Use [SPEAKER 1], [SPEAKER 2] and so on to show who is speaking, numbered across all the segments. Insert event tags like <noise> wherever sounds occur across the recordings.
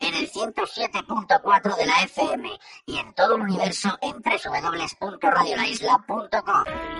[SPEAKER 1] En el 107.4 de la FM y en todo el universo en www.radiolaisla.com.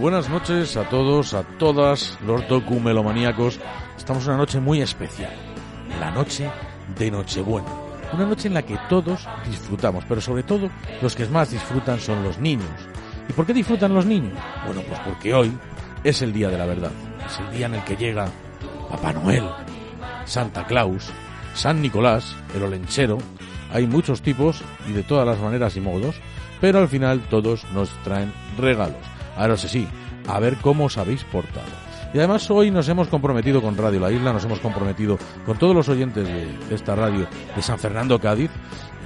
[SPEAKER 2] buenas noches a todos, a todas los documelomaníacos. Estamos en una noche muy especial, la noche de Nochebuena. Una noche en la que todos disfrutamos, pero sobre todo los que más disfrutan son los niños. ¿Y por qué disfrutan los niños? Bueno, pues porque hoy es el día de la verdad. Es el día en el que llega Papá Noel, Santa Claus, San Nicolás, el olenchero. Hay muchos tipos y de todas las maneras y modos, pero al final todos nos traen regalos. Ahora sí, sí, a ver cómo os habéis portado. Y además hoy nos hemos comprometido con Radio La Isla, nos hemos comprometido con todos los oyentes de, esta radio de San Fernando, Cádiz,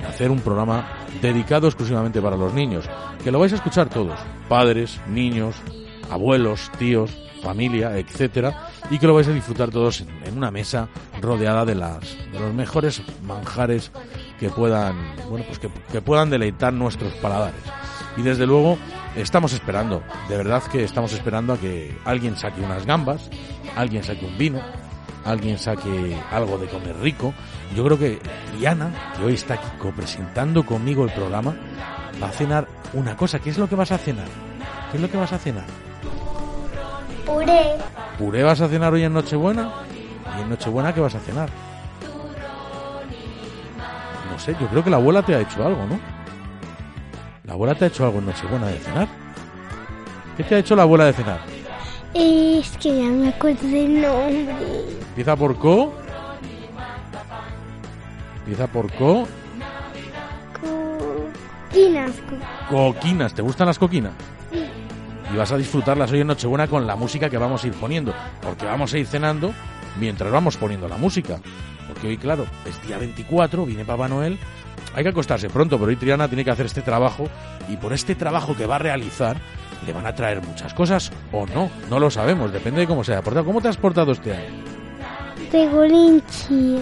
[SPEAKER 2] en hacer un programa dedicado exclusivamente para los niños, que lo vais a escuchar todos, padres, niños, abuelos, tíos, familia, etcétera, y que lo vais a disfrutar todos en, en una mesa rodeada de las de los mejores manjares que puedan, bueno, pues que, que puedan deleitar nuestros paladares. Y desde luego estamos esperando, de verdad que estamos esperando a que alguien saque unas gambas, alguien saque un vino, alguien saque algo de comer rico. Yo creo que Diana, que hoy está aquí copresentando conmigo el programa, va a cenar una cosa. ¿Qué es lo que vas a cenar? ¿Qué es lo que vas a cenar?
[SPEAKER 3] Puré,
[SPEAKER 2] ¿Puré vas a cenar hoy en Nochebuena? ¿Y en Nochebuena qué vas a cenar? No sé, yo creo que la abuela te ha hecho algo, ¿no? La abuela te ha hecho algo en Nochebuena de cenar. ¿Qué te ha hecho la abuela de cenar?
[SPEAKER 3] es que ya me acuerdo del nombre.
[SPEAKER 2] Empieza por co. Empieza por co.
[SPEAKER 3] Coquinas,
[SPEAKER 2] Coquinas. ¿Te gustan las coquinas? Y vas a disfrutarlas hoy en Nochebuena con la música que vamos a ir poniendo. Porque vamos a ir cenando mientras vamos poniendo la música. Porque hoy, claro, es día 24, viene Papá Noel. Hay que acostarse pronto, pero hoy Triana tiene que hacer este trabajo. Y por este trabajo que va a realizar, le van a traer muchas cosas o no. No lo sabemos, depende de cómo se haya portado. ¿Cómo te has portado este año?
[SPEAKER 3] de Golinchi.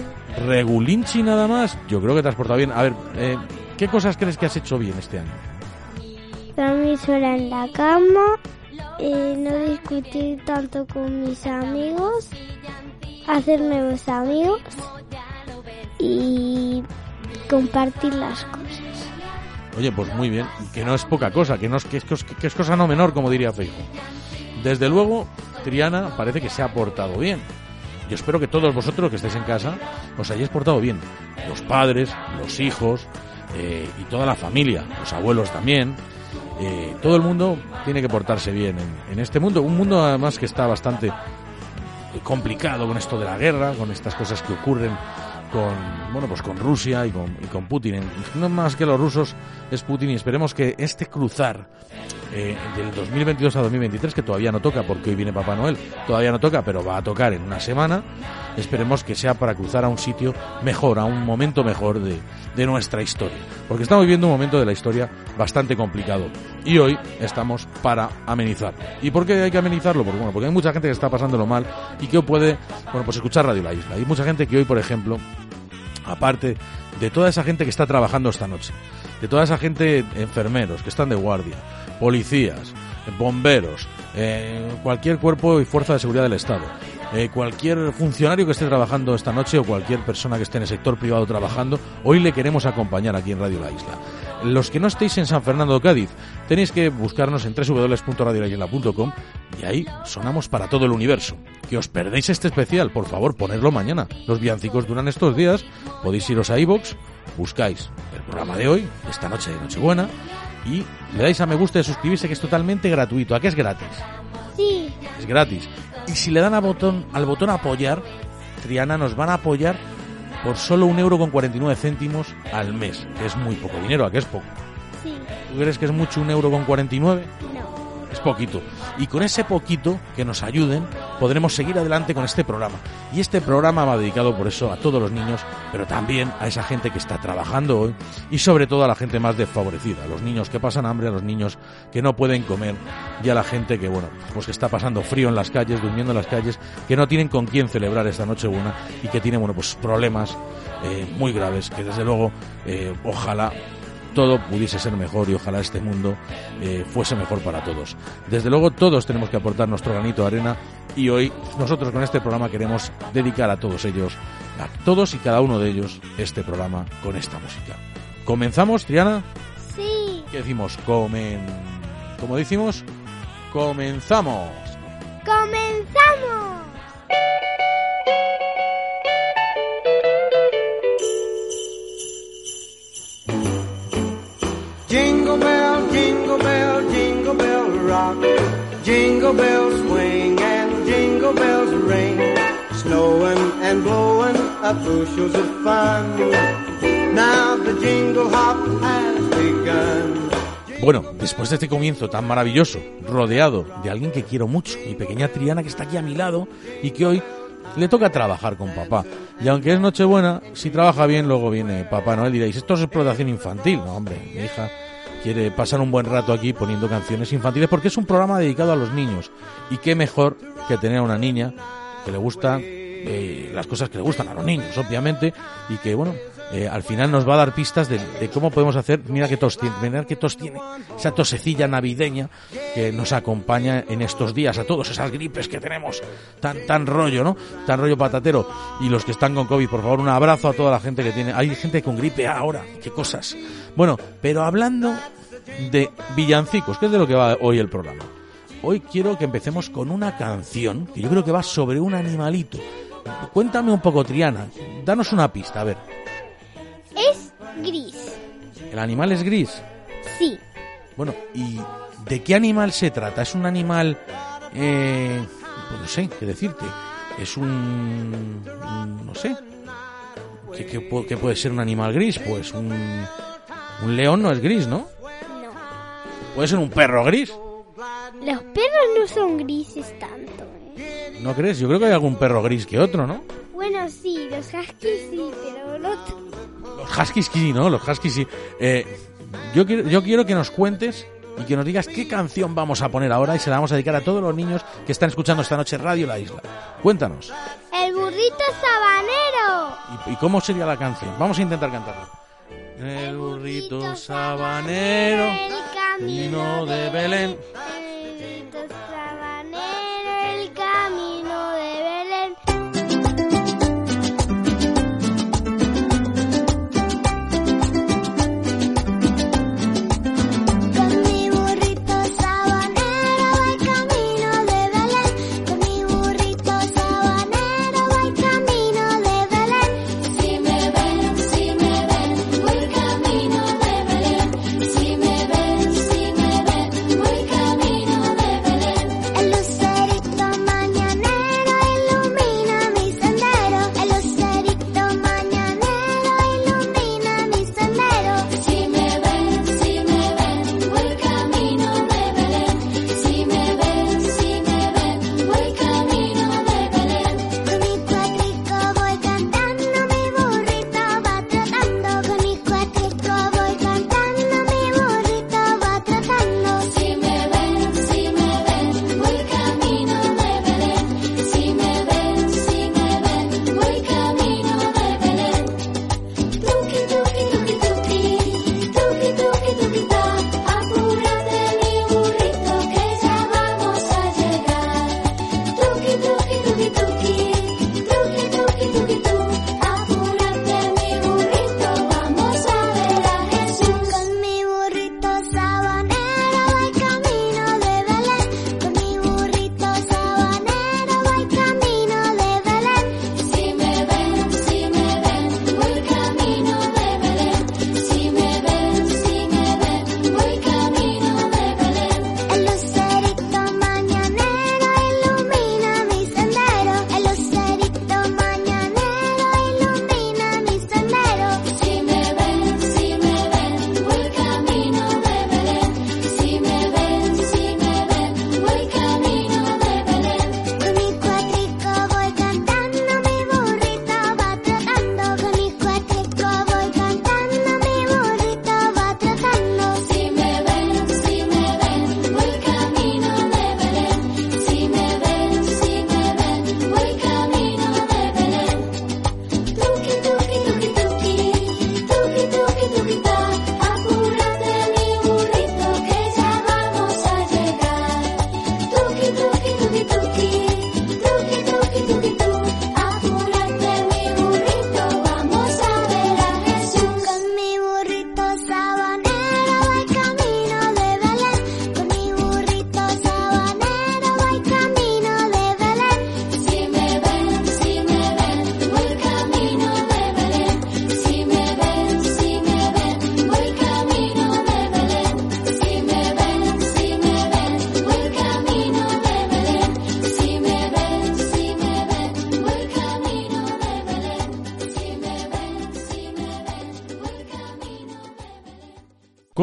[SPEAKER 2] ¿Regulinchi nada más? Yo creo que te has portado bien. A ver, eh, ¿qué cosas crees que has hecho bien este año?
[SPEAKER 3] Dormir sola en la cama, eh, no discutir tanto con mis amigos, hacer nuevos amigos y compartir las cosas.
[SPEAKER 2] Oye, pues muy bien, que no es poca cosa, que, no es, que, es, que es cosa no menor, como diría Feijo. Desde luego, Triana parece que se ha portado bien. Yo espero que todos vosotros que estáis en casa os hayáis portado bien. Los padres, los hijos eh, y toda la familia, los abuelos también. Eh, todo el mundo tiene que portarse bien en, en este mundo. Un mundo además que está bastante complicado con esto de la guerra, con estas cosas que ocurren con bueno pues con Rusia y con, y con Putin. No más que los rusos es Putin y esperemos que este cruzar eh, del 2022 a 2023, que todavía no toca porque hoy viene Papá Noel, todavía no toca, pero va a tocar en una semana. Esperemos que sea para cruzar a un sitio mejor, a un momento mejor de, de nuestra historia. Porque estamos viviendo un momento de la historia bastante complicado. Y hoy estamos para amenizar. ¿Y por qué hay que amenizarlo? Porque, bueno, porque hay mucha gente que está pasándolo mal y que puede, bueno, pues escuchar Radio La Isla. Hay mucha gente que hoy, por ejemplo, aparte de toda esa gente que está trabajando esta noche, de toda esa gente, enfermeros que están de guardia, policías, bomberos, eh, cualquier cuerpo y fuerza de seguridad del Estado, eh, cualquier funcionario que esté trabajando esta noche o cualquier persona que esté en el sector privado trabajando, hoy le queremos acompañar aquí en Radio La Isla. Los que no estéis en San Fernando Cádiz, tenéis que buscarnos en www.radiolaisla.com y ahí sonamos para todo el universo. Que os perdéis este especial, por favor, ponedlo mañana. Los villancicos duran estos días, podéis iros a iVoox, buscáis el programa de hoy, esta noche de Nochebuena, y le dais a me gusta y suscribirse que es totalmente gratuito. ¿A qué es gratis?
[SPEAKER 3] Sí.
[SPEAKER 2] Es gratis. Y si le dan al botón, al botón apoyar, Triana nos van a apoyar por solo un euro con 49 céntimos al mes, que es muy poco dinero, ¿a qué es poco?
[SPEAKER 3] Sí.
[SPEAKER 2] ¿Tú crees que es mucho un euro con 49?
[SPEAKER 3] No.
[SPEAKER 2] Es poquito. Y con ese poquito que nos ayuden, podremos seguir adelante con este programa. Y este programa va dedicado por eso a todos los niños, pero también a esa gente que está trabajando hoy y sobre todo a la gente más desfavorecida, a los niños que pasan hambre, a los niños que no pueden comer y a la gente que, bueno, pues que está pasando frío en las calles, durmiendo en las calles, que no tienen con quién celebrar esta Nochebuena y que tienen, bueno, pues problemas eh, muy graves que desde luego, eh, ojalá todo pudiese ser mejor y ojalá este mundo eh, fuese mejor para todos. Desde luego todos tenemos que aportar nuestro granito de arena y hoy nosotros con este programa queremos dedicar a todos ellos, a todos y cada uno de ellos, este programa con esta música. ¿Comenzamos, Triana?
[SPEAKER 3] Sí.
[SPEAKER 2] ¿Qué decimos? Comen... ¿Cómo decimos? Comenzamos.
[SPEAKER 3] ¡Comenzamos!
[SPEAKER 4] Jingle bell, jingle bell, jingle bell rock. Jingle bells swing and jingle bells ring. Snowing and blowing up bushels of fun. Now the jingle hop has begun.
[SPEAKER 2] Bueno, después de este comienzo tan maravilloso, rodeado de alguien que quiero mucho, mi pequeña Triana que está aquí a mi lado y que hoy le toca trabajar con papá. Y aunque es Nochebuena, si trabaja bien, luego viene Papá Noel y diréis, esto es explotación infantil. No, hombre, mi hija quiere pasar un buen rato aquí poniendo canciones infantiles porque es un programa dedicado a los niños. Y qué mejor que tener a una niña que le gusta eh, las cosas que le gustan a los niños, obviamente, y que, bueno, eh, al final nos va a dar pistas de, cómo podemos hacer. Mira qué tos tiene, mirad qué tos tiene, esa tosecilla navideña que nos acompaña en estos días, a todos esas gripes que tenemos, tan, tan rollo, ¿no? Tan rollo patatero. Y los que están con COVID, por favor, un abrazo a toda la gente que tiene. Hay gente con gripe ahora, qué cosas. Bueno, pero hablando de villancicos, que es de lo que va hoy el programa. Hoy quiero que empecemos con una canción que yo creo que va sobre un animalito. Cuéntame un poco, Triana. Danos una pista, a ver.
[SPEAKER 3] Gris.
[SPEAKER 2] ¿El animal es gris?
[SPEAKER 3] Sí.
[SPEAKER 2] Bueno, ¿y de qué animal se trata? ¿Es un animal... Eh, pues no sé, qué decirte. Es un... no sé. ¿Qué, qué pu- qué puede ser un animal gris? Pues un... Un león no es gris, ¿no?
[SPEAKER 3] No.
[SPEAKER 2] Puede ser un perro gris.
[SPEAKER 3] Los perros no son grises tanto. ¿eh?
[SPEAKER 2] ¿No crees? Yo creo que hay algún perro gris que otro, ¿no?
[SPEAKER 3] Bueno, sí, los huskies sí, pero el otro...
[SPEAKER 2] Los huskies sí, ¿no? Los huskies sí. Eh, yo, quiero, yo quiero que nos cuentes y que nos digas qué canción vamos a poner ahora y se la vamos a dedicar a todos los niños que están escuchando esta noche Radio La Isla. Cuéntanos.
[SPEAKER 3] El burrito sabanero.
[SPEAKER 2] ¿Y, y cómo sería la canción? Vamos a intentar cantarla. El burrito sabanero,
[SPEAKER 3] El
[SPEAKER 2] camino de Belén.
[SPEAKER 3] El burrito sabanero,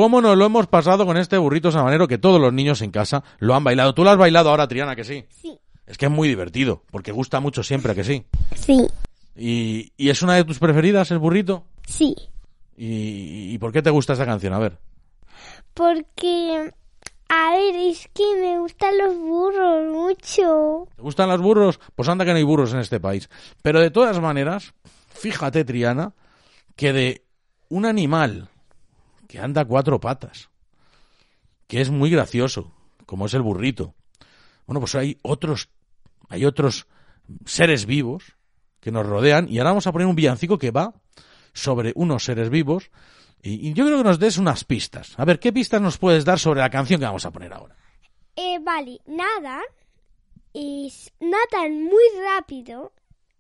[SPEAKER 2] ¿Cómo nos lo hemos pasado con este burrito sabanero que todos los niños en casa lo han bailado? ¿Tú lo has bailado ahora, Triana, que sí?
[SPEAKER 3] Sí.
[SPEAKER 2] Es que es muy divertido, porque gusta mucho siempre, que sí.
[SPEAKER 3] Sí.
[SPEAKER 2] ¿Y, y es una de tus preferidas, el burrito?
[SPEAKER 3] Sí.
[SPEAKER 2] ¿Y, ¿Y por qué te gusta esta canción? A ver.
[SPEAKER 3] Porque, a ver, es que me gustan los burros mucho.
[SPEAKER 2] ¿Te gustan los burros? Pues anda que no hay burros en este país. Pero de todas maneras, fíjate, Triana, que de un animal que anda a cuatro patas, que es muy gracioso, como es el burrito, bueno, pues hay otros, hay otros seres vivos que nos rodean y ahora vamos a poner un villancico que va sobre unos seres vivos y, y yo creo que nos des unas pistas. A ver, ¿qué pistas nos puedes dar sobre la canción que vamos a poner ahora?
[SPEAKER 3] Eh, vale, nadan, es, nadan muy rápido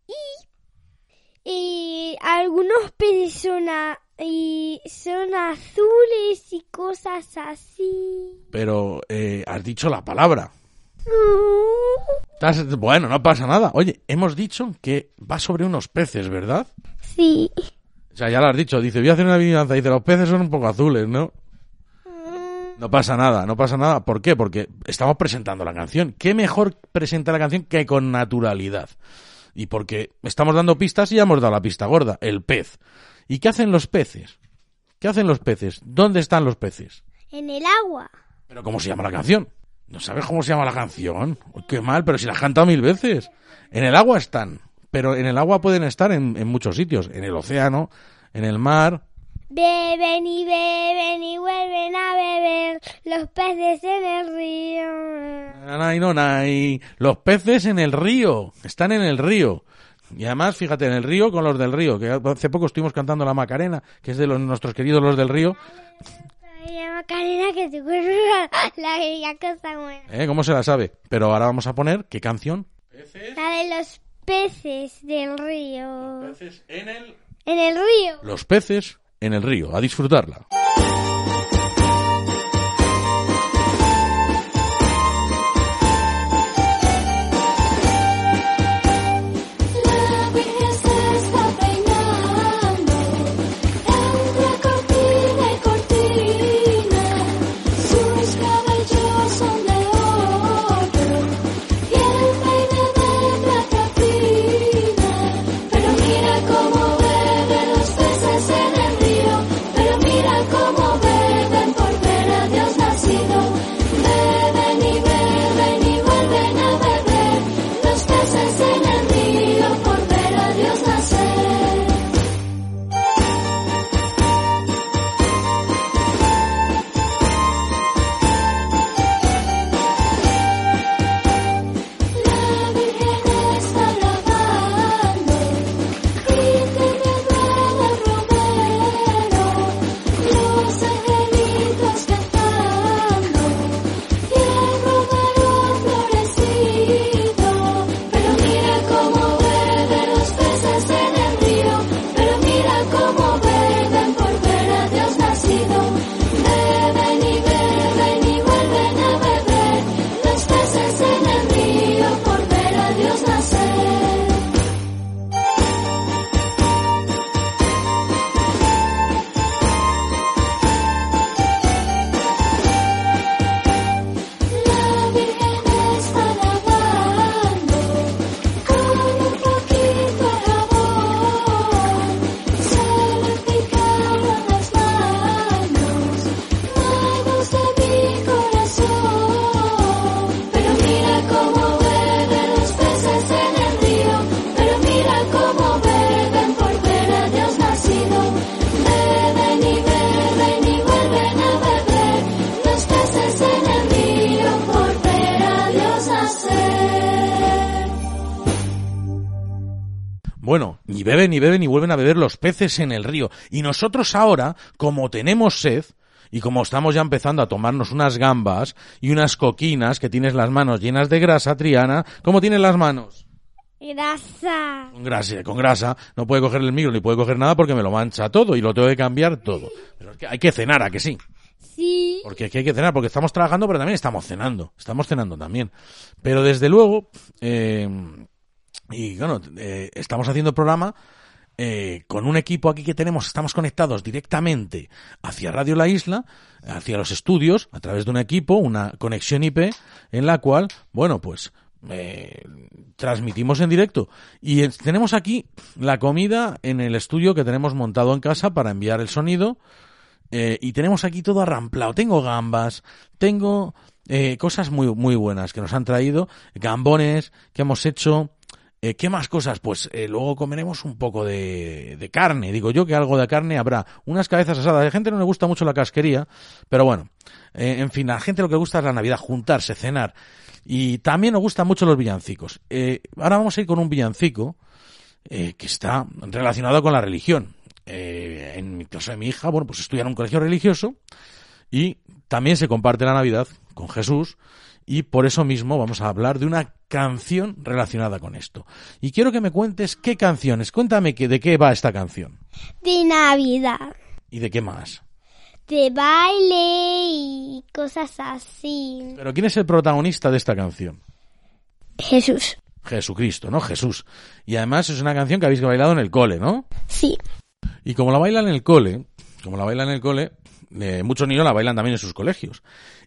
[SPEAKER 3] y, y algunos peces son, a- y son azules y cosas así.
[SPEAKER 2] Pero eh, has dicho la palabra. <laughs> Bueno, no pasa nada. Oye, hemos dicho que va sobre unos peces, ¿verdad?
[SPEAKER 3] Sí.
[SPEAKER 2] O sea, ya lo has dicho. Dice, voy a hacer una adivinanza. Dice, los peces son un poco azules, ¿no? No pasa nada, no pasa nada. ¿Por qué? Porque estamos presentando la canción. ¿Qué mejor presentar la canción que con naturalidad? Y porque estamos dando pistas y ya hemos dado la pista gorda, el pez. ¿Y qué hacen los peces? ¿Qué hacen los peces? ¿Dónde están los peces?
[SPEAKER 3] En el agua.
[SPEAKER 2] ¿Pero cómo se llama la canción? ¿No sabes cómo se llama la canción? Qué mal, pero si la has cantado mil veces. En el agua están, pero en el agua pueden estar en, en muchos sitios. En el océano, en el mar.
[SPEAKER 3] Beben y beben y vuelven a beber los peces en el río.
[SPEAKER 2] Nanay, no, nay. Los peces en el río. Están en el río. Y además, fíjate, en el río con los del río, que hace poco estuvimos cantando la Macarena, que es de los, nuestros queridos los del río.
[SPEAKER 3] Se llama Karina que <laughs> la, la cosa buena.
[SPEAKER 2] ¿Eh? ¿Cómo se la sabe? Pero ahora vamos a poner, ¿qué canción?
[SPEAKER 3] La de los peces del río.
[SPEAKER 2] Peces en el...
[SPEAKER 3] En el río.
[SPEAKER 2] Los peces en el río. A disfrutarla.
[SPEAKER 5] Vuelven a beber los peces en el río. Y
[SPEAKER 2] nosotros ahora, como tenemos sed, y como estamos ya empezando a tomarnos unas gambas y unas coquinas, que tienes las manos llenas de grasa, Triana, ¿cómo tienes las manos?
[SPEAKER 3] Grasa.
[SPEAKER 2] Con grasa, con grasa, no puede coger el micro ni puede coger nada porque me lo mancha todo y lo tengo que cambiar todo. Pero es que hay que cenar, ¿a que sí?
[SPEAKER 3] Sí.
[SPEAKER 2] Porque aquí hay que cenar, porque estamos trabajando, pero también estamos cenando. Estamos cenando también. Pero desde luego, eh, y bueno, eh, estamos haciendo programa eh, con un equipo aquí que tenemos, estamos conectados directamente hacia Radio La Isla, hacia los estudios, a través de un equipo, una conexión IP, en la cual, bueno, pues eh, transmitimos en directo. Y tenemos aquí la comida en el estudio que tenemos montado en casa para enviar el sonido. Eh, y tenemos aquí todo arramplado. Tengo gambas, tengo eh, cosas muy, muy buenas que nos han traído, gambones que hemos hecho. Eh, ¿Qué más cosas? Pues eh, luego comeremos un poco de, carne. Digo yo que algo de carne habrá. Unas cabezas asadas. A la gente no le gusta mucho la casquería, pero bueno. Eh, en fin, a la gente lo que gusta es la Navidad, juntarse, cenar. Y también nos gustan mucho los villancicos. Ahora vamos a ir con un villancico que está relacionado con la religión. En mi caso de mi hija, bueno, pues estudia en un colegio religioso y también se comparte la Navidad con Jesús y por eso mismo vamos a hablar de una canción relacionada con esto. Y quiero que me cuentes qué canciones, cuéntame que, de qué va esta canción
[SPEAKER 3] De Navidad.
[SPEAKER 2] y de qué más.
[SPEAKER 3] De baile y cosas así.
[SPEAKER 2] Pero ¿quién es el protagonista de esta canción?
[SPEAKER 3] Jesús.
[SPEAKER 2] Jesucristo, ¿no? Jesús. Y además es una canción que habéis bailado en el cole, ¿no?
[SPEAKER 3] Sí.
[SPEAKER 2] Y como la bailan en el cole, como la bailan en el cole, eh, muchos niños la bailan también en sus colegios.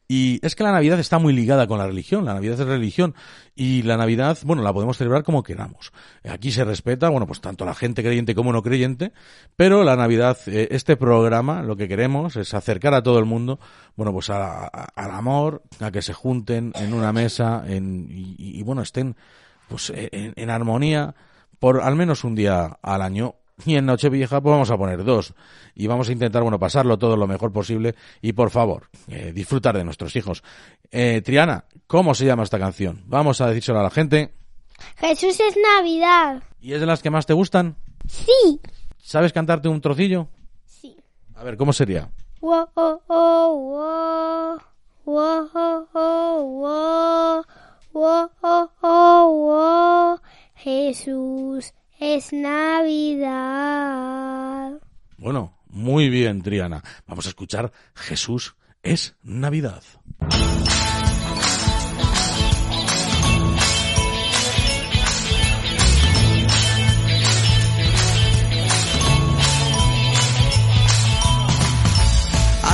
[SPEAKER 2] Y es que la Navidad está muy ligada con la religión, la Navidad es religión y la Navidad, bueno, la podemos celebrar como queramos. Aquí se respeta, bueno, pues tanto la gente creyente como no creyente, pero la Navidad, eh, este programa, lo que queremos es acercar a todo el mundo, bueno, pues a- al amor, a que se junten en una mesa en, y, y, bueno, estén pues en, en armonía por al menos un día al año. <laughs> Y en Nochevieja pues vamos a poner dos. Y vamos a intentar, bueno, pasarlo todo lo mejor posible. Y por favor, eh, disfrutar de nuestros hijos. Eh, Triana, ¿cómo se llama esta canción? Vamos a decírselo a la gente.
[SPEAKER 3] Jesús es Navidad.
[SPEAKER 2] ¿Y es de las que más te gustan?
[SPEAKER 3] Sí.
[SPEAKER 2] ¿Sabes cantarte un trocillo?
[SPEAKER 3] Sí.
[SPEAKER 2] A ver, ¿cómo sería?
[SPEAKER 3] Wo, oh, oh, wo. Wo, oh, oh, wo. Wo, oh, oh, wo. Jesús es Navidad.
[SPEAKER 2] Bueno, muy bien, Triana. Vamos a escuchar Jesús es Navidad.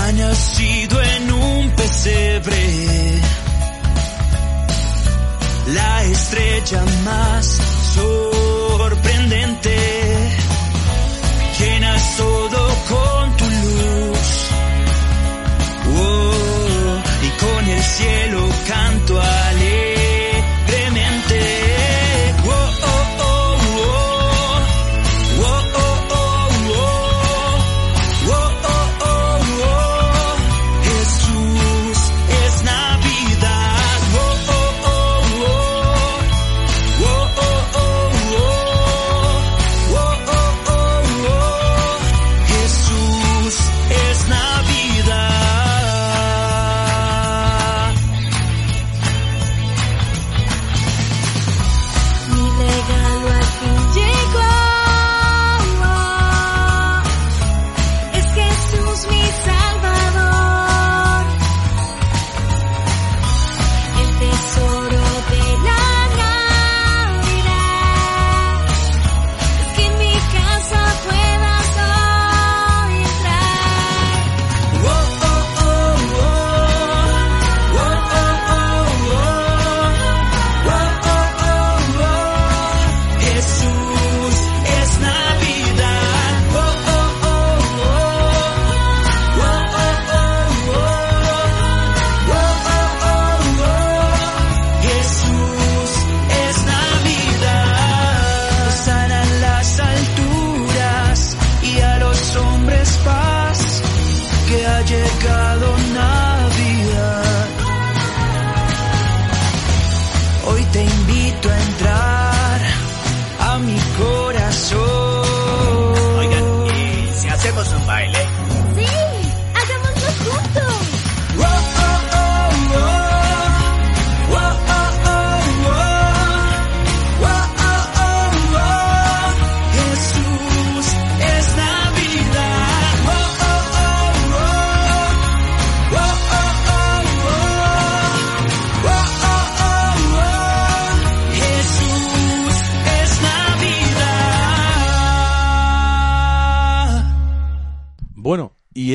[SPEAKER 6] ha nacido en un pesebre. La estrella más sorprendente. Llenas todo con tu luz. Oh, y con el cielo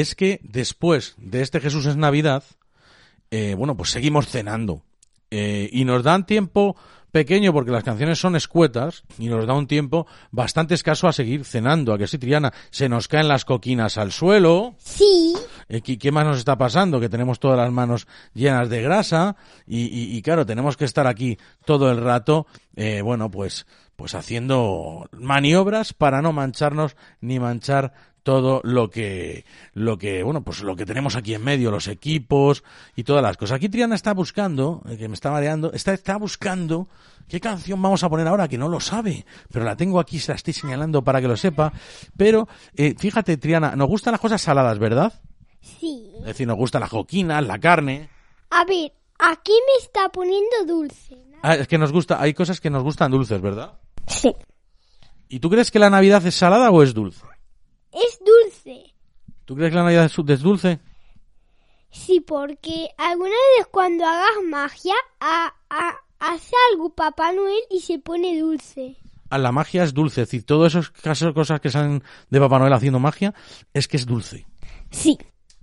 [SPEAKER 6] es
[SPEAKER 5] que
[SPEAKER 2] después de este Jesús es Navidad, eh, bueno, pues seguimos cenando. Eh, y nos dan tiempo pequeño porque las canciones son escuetas y nos da un tiempo bastante escaso a seguir cenando. A que sí, Triana, se nos caen las coquinas al suelo.
[SPEAKER 3] Sí.
[SPEAKER 2] Eh, ¿Qué, más nos está pasando? Que tenemos todas las manos llenas de grasa y, y- y, claro, tenemos que estar aquí todo el rato, eh, bueno, pues, pues haciendo maniobras para no mancharnos ni manchar todo lo que, lo que, bueno, pues lo que tenemos aquí en medio, los equipos y todas las cosas. Aquí Triana está buscando, eh, que me está mareando, está, está buscando qué canción vamos a poner ahora, que no lo sabe, pero la tengo aquí, se la estoy señalando para que lo sepa. Pero, eh, fíjate, Triana, nos gustan las cosas saladas, ¿verdad?
[SPEAKER 3] Sí.
[SPEAKER 2] Es decir, nos gusta la joquina, la carne.
[SPEAKER 3] A ver, aquí me está poniendo dulce. ¿no?
[SPEAKER 2] Ah, es que nos gusta, hay cosas que nos gustan dulces, ¿verdad?
[SPEAKER 3] Sí.
[SPEAKER 2] ¿Y tú crees que la Navidad es salada o es dulce?
[SPEAKER 3] Es dulce.
[SPEAKER 2] ¿Tú crees que la Navidad es dulce?
[SPEAKER 3] Sí, porque alguna vez cuando hagas magia, a- a- hace algo Papá Noel y se pone dulce.
[SPEAKER 2] Ah, la magia es dulce, es decir, todas esas casos- cosas que salen de Papá Noel haciendo magia es que es dulce.
[SPEAKER 3] Sí.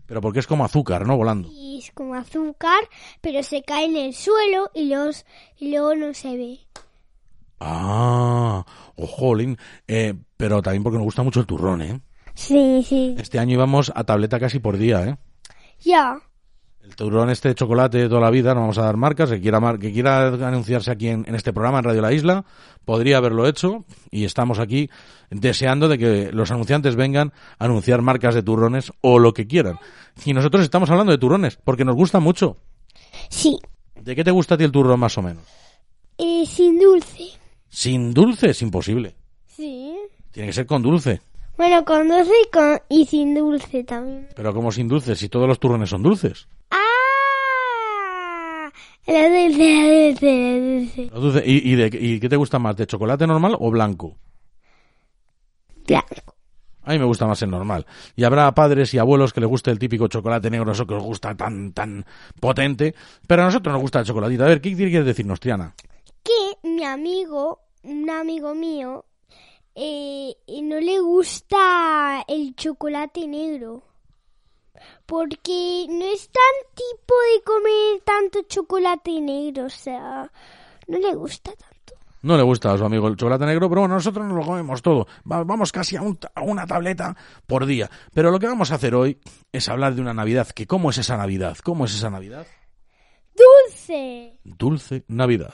[SPEAKER 2] Pero porque es como azúcar, ¿no? Volando.
[SPEAKER 3] Y es como azúcar, pero se cae en el suelo y, los, y luego no se ve.
[SPEAKER 2] Ah, ojolín. Eh, pero también porque nos gusta mucho el turrón, ¿eh?
[SPEAKER 3] Sí, sí.
[SPEAKER 2] Este año íbamos a tableta casi por día, ¿eh?
[SPEAKER 3] Ya.
[SPEAKER 2] El turrón este de chocolate de toda la vida, no vamos a dar marcas, que quiera, mar- que quiera anunciarse aquí en, en este programa en Radio La Isla, podría haberlo hecho y estamos aquí deseando de que los anunciantes vengan a anunciar marcas de turrones o lo que quieran. Y nosotros estamos hablando de turrones porque nos gusta mucho.
[SPEAKER 3] Sí.
[SPEAKER 2] ¿De qué te gusta a ti el turrón más o menos?
[SPEAKER 3] Eh, sin dulce.
[SPEAKER 2] Sin dulce es imposible.
[SPEAKER 3] Sí.
[SPEAKER 2] Tiene que ser con dulce.
[SPEAKER 3] Bueno, con dulce y, con, y sin dulce también.
[SPEAKER 2] Pero como sin dulce, si todos los turrones son dulces.
[SPEAKER 3] ¡Ah! La dulce, la dulce, la dulce.
[SPEAKER 2] ¿Y, y, de, ¿Y qué te gusta más? ¿De chocolate normal o blanco?
[SPEAKER 3] Blanco.
[SPEAKER 2] A mí me gusta más el normal. Y habrá padres y abuelos que les guste el típico chocolate negro, eso que os gusta tan, tan potente. Pero a nosotros nos gusta el chocolatito. A ver, ¿qué quieres decirnos, Triana?
[SPEAKER 3] Que mi amigo, un amigo mío, eh, no le gusta el chocolate negro. Porque no es tan tipo de comer tanto chocolate negro, o sea, no le gusta tanto.
[SPEAKER 2] No le gusta a su amigo el chocolate negro, pero bueno, nosotros nos lo comemos todo. Va- vamos casi a, un a una tableta por día. Pero lo que vamos a hacer hoy es hablar de una Navidad. que ¿Cómo es esa Navidad? ¿Cómo es esa Navidad?
[SPEAKER 3] ¡Dulce!
[SPEAKER 2] Dulce. Navidad,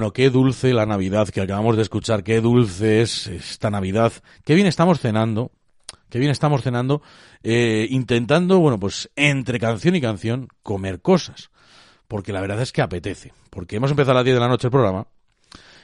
[SPEAKER 2] Bueno, qué dulce la Navidad que acabamos de escuchar, qué dulce es esta Navidad. Qué bien estamos cenando, qué bien estamos cenando, eh, intentando, bueno, pues entre canción y canción, comer cosas. Porque la verdad es que apetece. Porque hemos empezado a las 10 de la noche el programa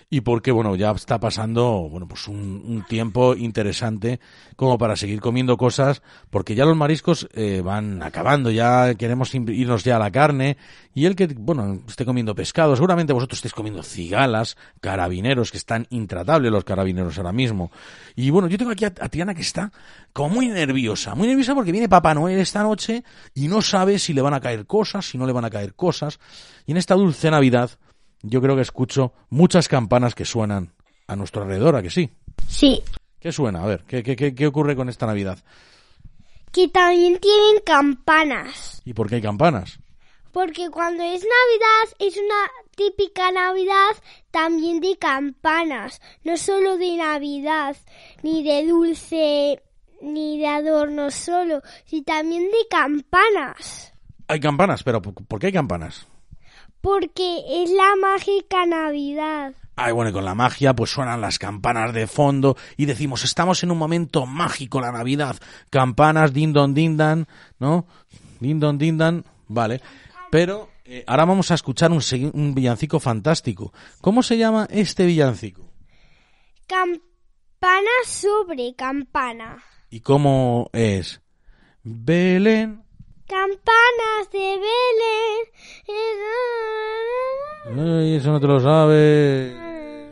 [SPEAKER 2] y porque, bueno, ya está pasando, bueno, pues un, tiempo interesante como para seguir comiendo cosas, porque ya los mariscos eh, van acabando, ya queremos irnos ya a la carne, y el que, bueno, esté comiendo pescado, seguramente vosotros estéis comiendo cigalas, carabineros, que están intratables los carabineros ahora mismo. Y bueno, yo tengo aquí a, a Triana que está como muy nerviosa, muy nerviosa porque viene Papá Noel esta noche y no sabe si le van a caer cosas, si no le van a caer cosas, y en esta dulce Navidad, yo creo que escucho muchas campanas que suenan a nuestro alrededor, ¿a que sí?
[SPEAKER 3] Sí,
[SPEAKER 2] ¿Qué suena? A ver, ¿qué, qué, qué, qué ocurre con esta Navidad?
[SPEAKER 3] que también tienen campanas.
[SPEAKER 2] ¿Y por qué hay campanas?
[SPEAKER 3] Porque cuando es Navidad es una típica Navidad también de campanas, no solo de Navidad, ni de dulce, ni de adorno solo, sino también de campanas.
[SPEAKER 2] Hay campanas, pero ¿por por qué hay campanas?
[SPEAKER 3] Porque es la mágica Navidad.
[SPEAKER 2] Ay, bueno, y con la magia pues suenan las campanas de fondo y decimos, estamos en un momento mágico, la Navidad. Campanas, din don din dan, ¿no? Din don din dan, vale. Pero eh, ahora vamos a escuchar un, un villancico fantástico. ¿Cómo se llama este villancico?
[SPEAKER 3] Campana sobre campana.
[SPEAKER 2] ¿Y cómo es? Belén.
[SPEAKER 3] Campanas de Belén.
[SPEAKER 2] Ay, eso no te lo sabes.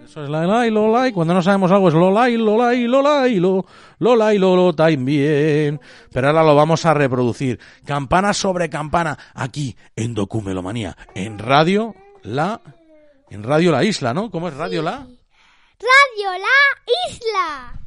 [SPEAKER 2] Eso es la la y lo la y cuando no sabemos algo es lo la y lo la y lo la y lo lo la y lo lo también. Pero ahora lo vamos a reproducir. Campana sobre campana aquí en Documelomanía, en Radio La en Radio La Isla, ¿no? ¿Cómo es Radio La?
[SPEAKER 3] Radio La Isla.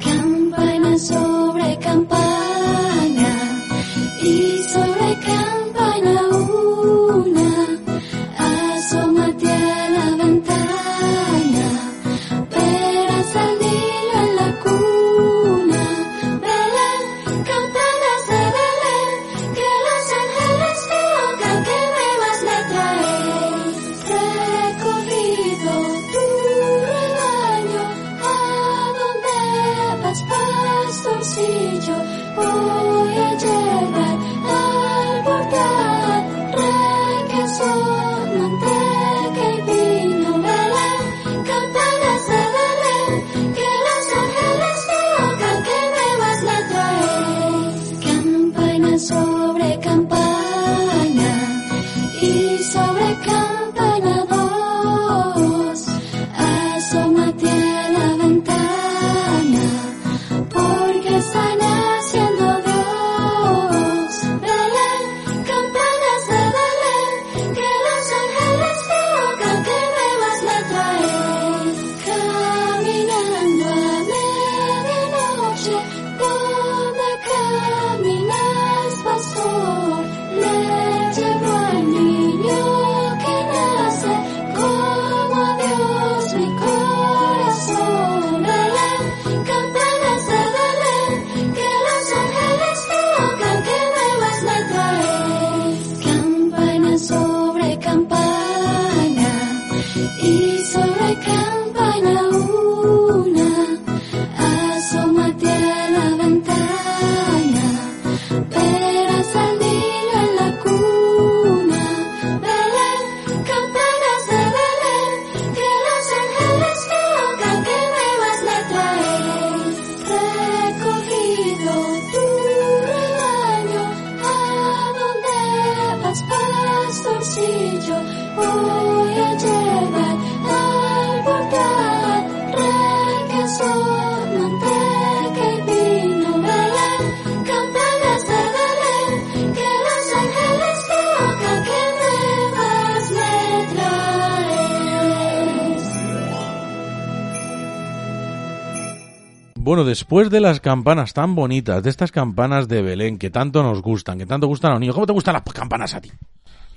[SPEAKER 7] Campana sobre campana
[SPEAKER 2] después de las campanas tan bonitas, de estas campanas de Belén que tanto nos gustan, que tanto gustan a los niños, ¿cómo te gustan las campanas a ti?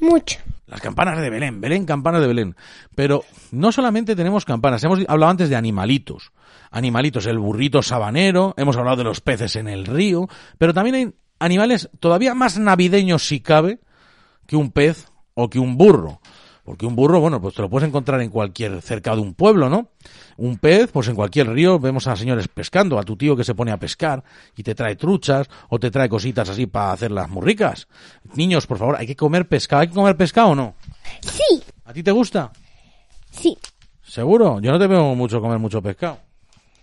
[SPEAKER 3] Mucho.
[SPEAKER 2] Las campanas de Belén, Belén, campanas de Belén. Pero no solamente tenemos campanas, hemos hablado antes de animalitos. Animalitos, el burrito sabanero, hemos hablado de los peces en el río, pero también hay animales todavía más navideños si cabe que un pez o que un burro. Porque un burro, bueno, pues te lo puedes encontrar en cualquier cerca de un pueblo, ¿no? Un pez, pues en cualquier río vemos a señores pescando, a tu tío que se pone a pescar y te trae truchas o te trae cositas así para hacerlas muy ricas. Niños, por favor, hay que comer pescado. ¿Hay que comer pescado o no?
[SPEAKER 3] Sí,
[SPEAKER 2] ¿A ti te gusta?
[SPEAKER 3] sí.
[SPEAKER 2] ¿Seguro? Yo no te veo mucho comer mucho pescado.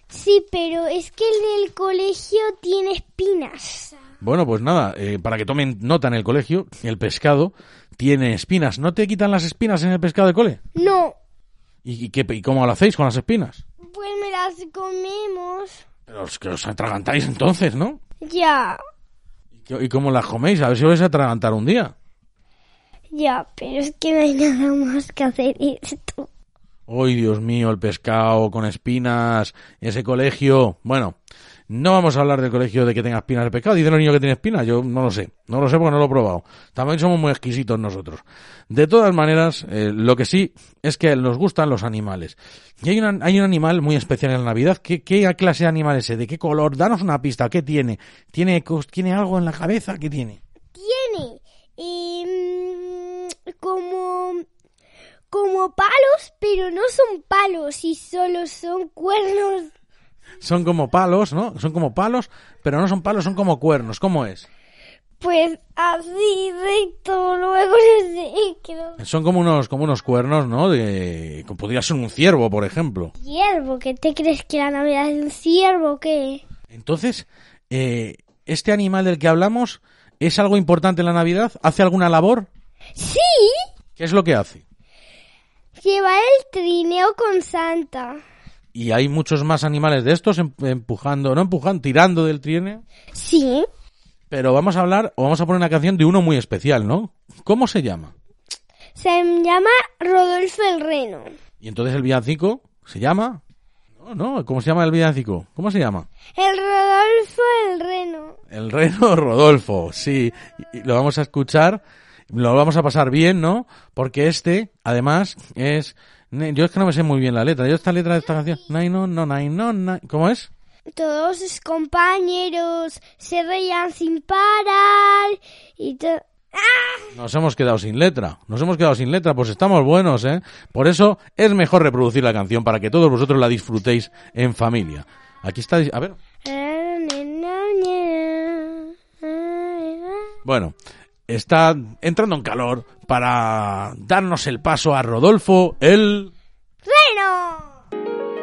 [SPEAKER 3] Sí, pero es que el del colegio tiene espinas.
[SPEAKER 2] Bueno, pues nada, eh, para que tomen nota en el colegio, el pescado tiene espinas. ¿No te quitan las espinas en el pescado de cole?
[SPEAKER 3] No,
[SPEAKER 2] ¿Y, qué, y cómo lo hacéis con las espinas?
[SPEAKER 3] pues me las comemos.
[SPEAKER 2] Pero es que os atragantáis entonces, ¿no?
[SPEAKER 3] Ya,
[SPEAKER 2] ¿Y, qué- y cómo las coméis? A ver si os vais a atragantar un día.
[SPEAKER 3] ya, pero es que no hay nada más que hacer esto.
[SPEAKER 2] ¡Ay, Dios mío, el pescado con espinas! Ese colegio... Bueno, no vamos a hablar del colegio de que tenga espinas el pescado. Dicen los niños que tiene espinas. Yo no lo sé. No lo sé porque no lo he probado. También somos muy exquisitos nosotros. De todas maneras, eh, lo que sí es que nos gustan los animales. Y hay, una- hay un animal muy especial en la Navidad. ¿Qué, ¿Qué clase de animal es ese? ¿De qué color? Danos una pista. ¿Qué tiene? ¿Tiene, ¿Tiene algo en la cabeza? ¿Qué tiene?
[SPEAKER 3] Tiene em, como como palos, pero no son palos y solo son cuernos.
[SPEAKER 2] Son como palos, ¿no? Son como palos, pero no son palos, son como cuernos. ¿Cómo es?
[SPEAKER 3] Pues así recto, luego <laughs> no.
[SPEAKER 2] Son como unos, como unos cuernos, ¿no? De, como podría ser un ciervo, por ejemplo.
[SPEAKER 3] Ciervo, ¿qué te crees que la Navidad es un ciervo o qué?
[SPEAKER 2] Entonces, eh, este animal del que hablamos es algo importante en la Navidad. ¿Hace alguna labor?
[SPEAKER 3] Sí,
[SPEAKER 2] ¿Qué es lo que hace?
[SPEAKER 3] lleva el trineo con Santa.
[SPEAKER 2] Y hay muchos más animales de estos em- empujando, no empujando, tirando del trineo.
[SPEAKER 3] Sí,
[SPEAKER 2] Pero vamos a hablar, o vamos a poner una canción de uno muy especial, ¿no? ¿Cómo se llama?
[SPEAKER 3] se llama Rodolfo el Reno.
[SPEAKER 2] Y entonces el villancico se llama. No, no, ¿cómo se llama el villancico? ¿Cómo se llama?
[SPEAKER 3] El Rodolfo el Reno.
[SPEAKER 2] El reno <laughs> Rodolfo, sí. Y- y lo vamos a escuchar, lo vamos a pasar bien, ¿no? Porque este, además, es... Yo es que no me sé muy bien la letra. Yo esta letra de esta canción... No, no, no, ¿Cómo es?
[SPEAKER 3] Todos sus compañeros se reían sin parar y to-
[SPEAKER 2] Nos hemos quedado sin letra. Nos hemos quedado sin letra, pues estamos buenos, ¿eh? Por eso es mejor reproducir la canción para que todos vosotros la disfrutéis en familia. Aquí está... A ver... Bueno, está entrando en calor para darnos el paso a Rodolfo, el...
[SPEAKER 3] ¡Reno!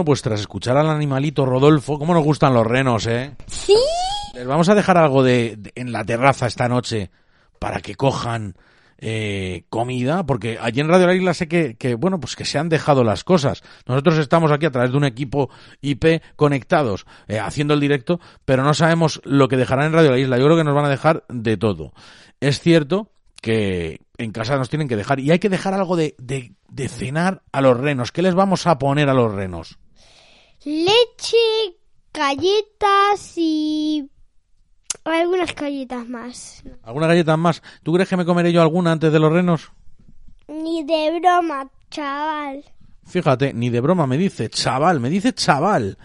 [SPEAKER 2] Bueno, pues tras escuchar al animalito Rodolfo, ¿cómo nos gustan los renos, eh?
[SPEAKER 3] Sí,
[SPEAKER 2] Les vamos a dejar algo de, de- en la terraza esta noche para que cojan eh, comida, porque allí en Radio La Isla sé que, que, bueno, pues que se han dejado las cosas. Nosotros estamos aquí a través de un equipo IP conectados, eh, haciendo el directo, pero no sabemos lo que dejarán en Radio La Isla. Yo creo que nos van a dejar de todo. Es cierto que en casa nos tienen que dejar, y hay que dejar algo de, de, de cenar a los renos. ¿Qué les vamos a poner a los renos?
[SPEAKER 3] Leche, galletas y algunas galletas más.
[SPEAKER 2] ¿Alguna galleta más? ¿Tú crees que me comeré yo alguna antes de los renos?
[SPEAKER 3] Ni de broma, chaval.
[SPEAKER 2] Fíjate, ni de broma me dice chaval, me dice chaval.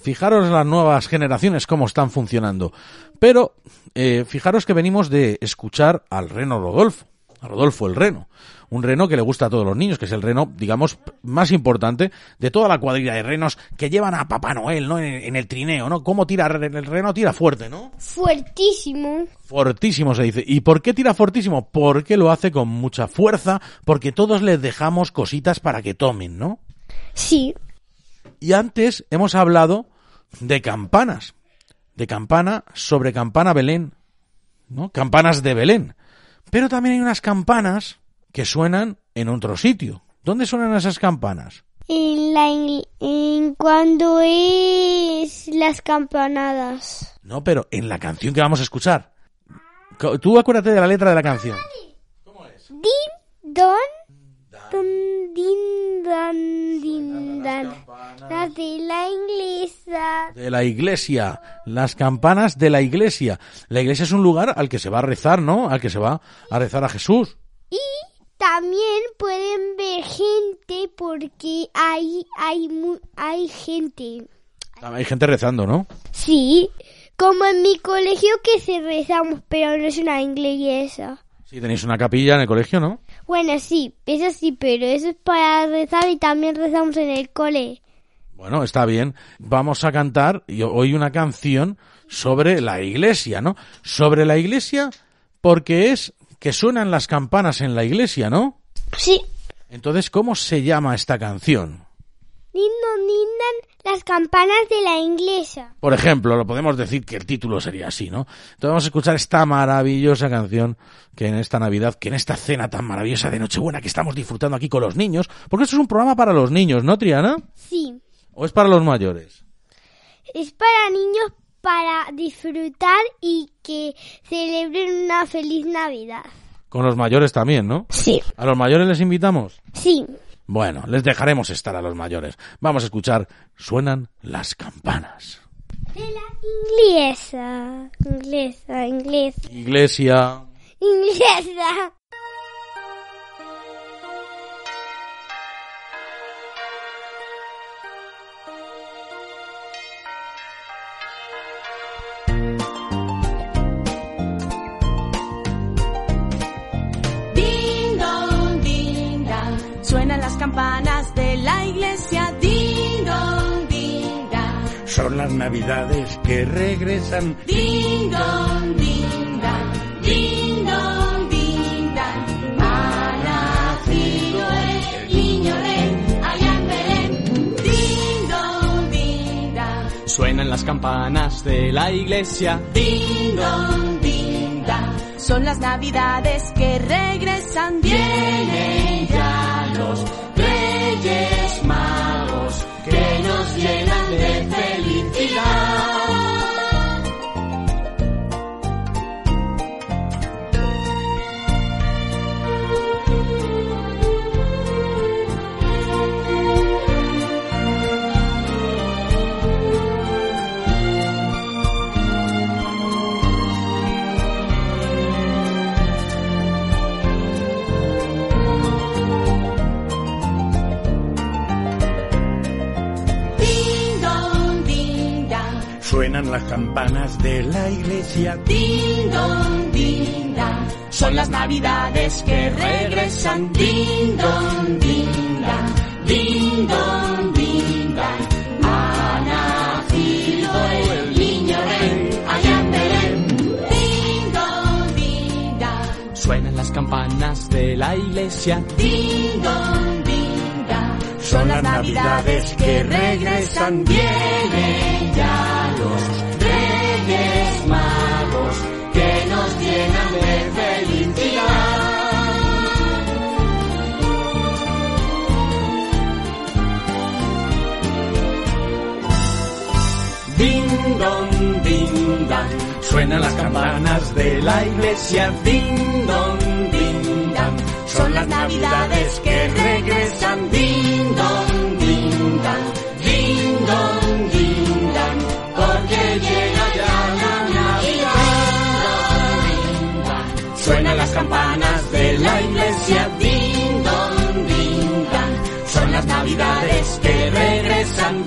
[SPEAKER 2] Fijaros las nuevas generaciones cómo están funcionando. Pero eh, fijaros que venimos de escuchar al reno Rodolfo, a Rodolfo el reno. Un reno que le gusta a todos los niños, que es el reno, digamos, más importante de toda la cuadrilla de renos que llevan a Papá Noel, ¿no? En, en el trineo, ¿no? ¿Cómo tira el reno? Tira fuerte, ¿no?
[SPEAKER 3] Fuertísimo.
[SPEAKER 2] Fortísimo se dice. ¿Y por qué tira fortísimo? Porque lo hace con mucha fuerza, porque todos les dejamos cositas para que tomen, ¿no?
[SPEAKER 3] Sí.
[SPEAKER 2] Y antes hemos hablado de campanas. De campana sobre campana Belén. ¿No? Campanas de Belén. Pero también hay unas campanas que suenan en otro sitio. ¿Dónde suenan esas campanas?
[SPEAKER 3] En, la, en cuando es las campanadas.
[SPEAKER 2] No, pero en la canción que vamos a escuchar. Tú acuérdate de la letra de la canción.
[SPEAKER 3] Din, don, don, din, dan, din, dan. Las de la inglesa.
[SPEAKER 2] De la iglesia. Las campanas de la iglesia. La iglesia es un lugar al que se va a rezar, ¿no? Al que se va a rezar a Jesús.
[SPEAKER 3] También pueden ver gente porque hay, hay, hay gente.
[SPEAKER 2] Hay gente rezando, ¿no?
[SPEAKER 3] Sí, como en mi colegio que se rezamos, pero no es una iglesia.
[SPEAKER 2] Sí, tenéis una capilla en el colegio, ¿no?
[SPEAKER 3] Bueno, sí, eso sí, pero eso es para rezar y también rezamos en el cole.
[SPEAKER 2] Bueno, está bien. Vamos a cantar y hoy una canción sobre la iglesia, ¿no? Sobre la iglesia porque es que suenan las campanas en la iglesia, ¿no?
[SPEAKER 3] Sí.
[SPEAKER 2] Entonces, ¿cómo se llama esta canción?
[SPEAKER 3] Lindo, lindan las campanas de la iglesia.
[SPEAKER 2] Por ejemplo, lo podemos decir que el título sería así, ¿no? Entonces vamos a escuchar esta maravillosa canción que en esta Navidad, que en esta cena tan maravillosa de Nochebuena que estamos disfrutando aquí con los niños, porque esto es un programa para los niños, ¿no, Triana?
[SPEAKER 3] Sí,
[SPEAKER 2] ¿O es para los mayores?
[SPEAKER 3] es para niños para disfrutar y que celebren una feliz Navidad.
[SPEAKER 2] Con los mayores también, ¿no?
[SPEAKER 3] Sí.
[SPEAKER 2] ¿A los mayores les invitamos?
[SPEAKER 3] Sí.
[SPEAKER 2] Bueno, les dejaremos estar a los mayores. Vamos a escuchar Suenan las campanas.
[SPEAKER 3] De la inglesa. Inglesa, inglesa.
[SPEAKER 2] Iglesia.
[SPEAKER 3] Inglesa.
[SPEAKER 8] Son las navidades que regresan.
[SPEAKER 9] Ding dong, ding dong. Ding dong, ding dong. Ha nacido el niño rey allá en Belén. Ding dong, ding dong.
[SPEAKER 10] Suenan las campanas de la iglesia.
[SPEAKER 9] Ding dong, ding dong. Son las navidades que regresan. Vienen ya los reyes magos que nos llenan de felicidad.
[SPEAKER 8] Suenan las campanas de la iglesia.
[SPEAKER 9] Ding dong, ding dong. Son las navidades que regresan. Ding dong, ding dong. Ding dong, ding dong. Ha nacido el niño rey allá en Belén. Ding dong, ding dong.
[SPEAKER 10] Suenan las campanas de la iglesia.
[SPEAKER 9] Ding dong, ding dong. Son las navidades que regresan, vienen ya los reyes magos que nos llenan de felicidad. Ding don, ding suenan las campanas de la iglesia, ding don, ding son las navidades que regresan, ding dong, ding dong, ding dan. Porque llega ya la Navidad. Suenan las campanas de la iglesia, ding dong, ding. Son las navidades que regresan,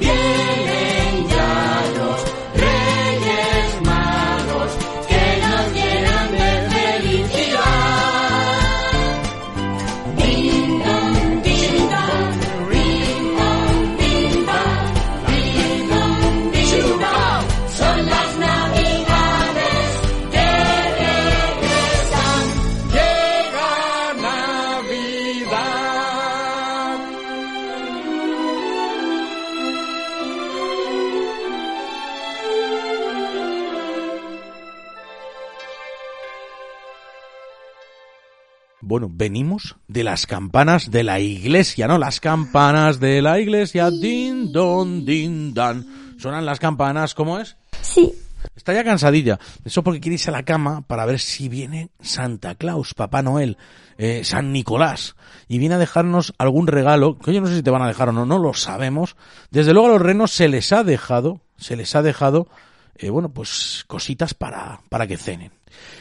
[SPEAKER 2] Bueno, venimos de las campanas de la iglesia, ¿no? Las campanas de la iglesia, din don, din dan. Sonan las campanas, ¿cómo es?
[SPEAKER 3] Sí.
[SPEAKER 2] Está ya cansadilla. Eso porque quiere irse a la cama para ver si viene Santa Claus, Papá Noel, eh, San Nicolás. Y viene a dejarnos algún regalo, que yo no sé si te van a dejar o no, no lo sabemos. Desde luego a los renos se les ha dejado, se les ha dejado, eh, bueno, pues cositas para, para que cenen.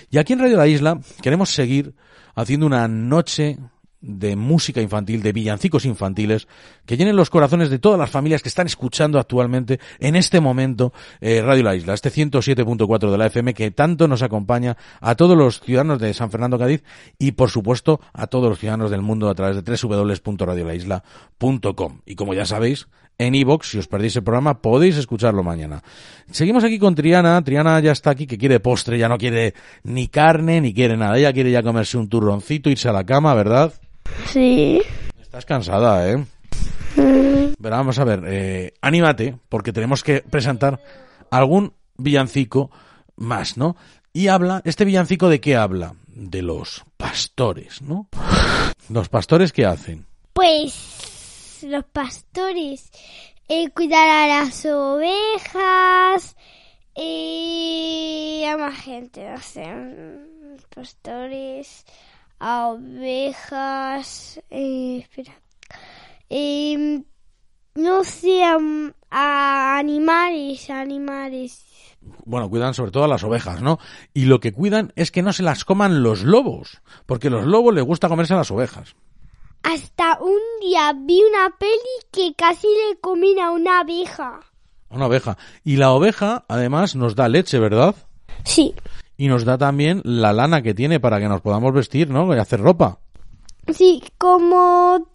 [SPEAKER 2] Y aquí en Radio La Isla queremos seguir haciendo una noche de música infantil, de villancicos infantiles, que llenen los corazones de todas las familias que están escuchando actualmente, en este momento, eh, Radio La Isla, este 107.4 de la FM, que tanto nos acompaña a todos los ciudadanos de San Fernando Cádiz y, por supuesto, a todos los ciudadanos del mundo a través de www.radiolaisla.com. Y como ya sabéis, en iVoox, si os perdéis el programa, podéis escucharlo mañana. Seguimos aquí con Triana. Triana ya está aquí, que quiere postre, ya no quiere ni carne, ni quiere nada. Ella quiere ya comerse un turroncito, irse a la cama, ¿verdad?
[SPEAKER 3] Sí.
[SPEAKER 2] Estás cansada, ¿eh? Pero vamos a ver, eh, anímate, porque tenemos que presentar algún villancico más, ¿no? Y habla, ¿este villancico de qué habla? De los pastores, ¿no? Los pastores, ¿qué hacen?
[SPEAKER 3] Pues los pastores eh, cuidar a las ovejas y a más gente, no sé, mm, pastores, a ovejas, eh, espera, Em, no sé, a, a animales, a animales.
[SPEAKER 2] Bueno, cuidan sobre todo a las ovejas, ¿no? Y lo que cuidan es que no se las coman los lobos, porque los lobos les gusta comerse a las ovejas.
[SPEAKER 3] Hasta un día vi una peli que casi le comen a una abeja.
[SPEAKER 2] Una oveja. Y la oveja, además, nos da leche, ¿verdad?
[SPEAKER 3] Sí,
[SPEAKER 2] Y nos da también la lana que tiene para que nos podamos vestir, ¿no? Y hacer ropa.
[SPEAKER 3] sí, como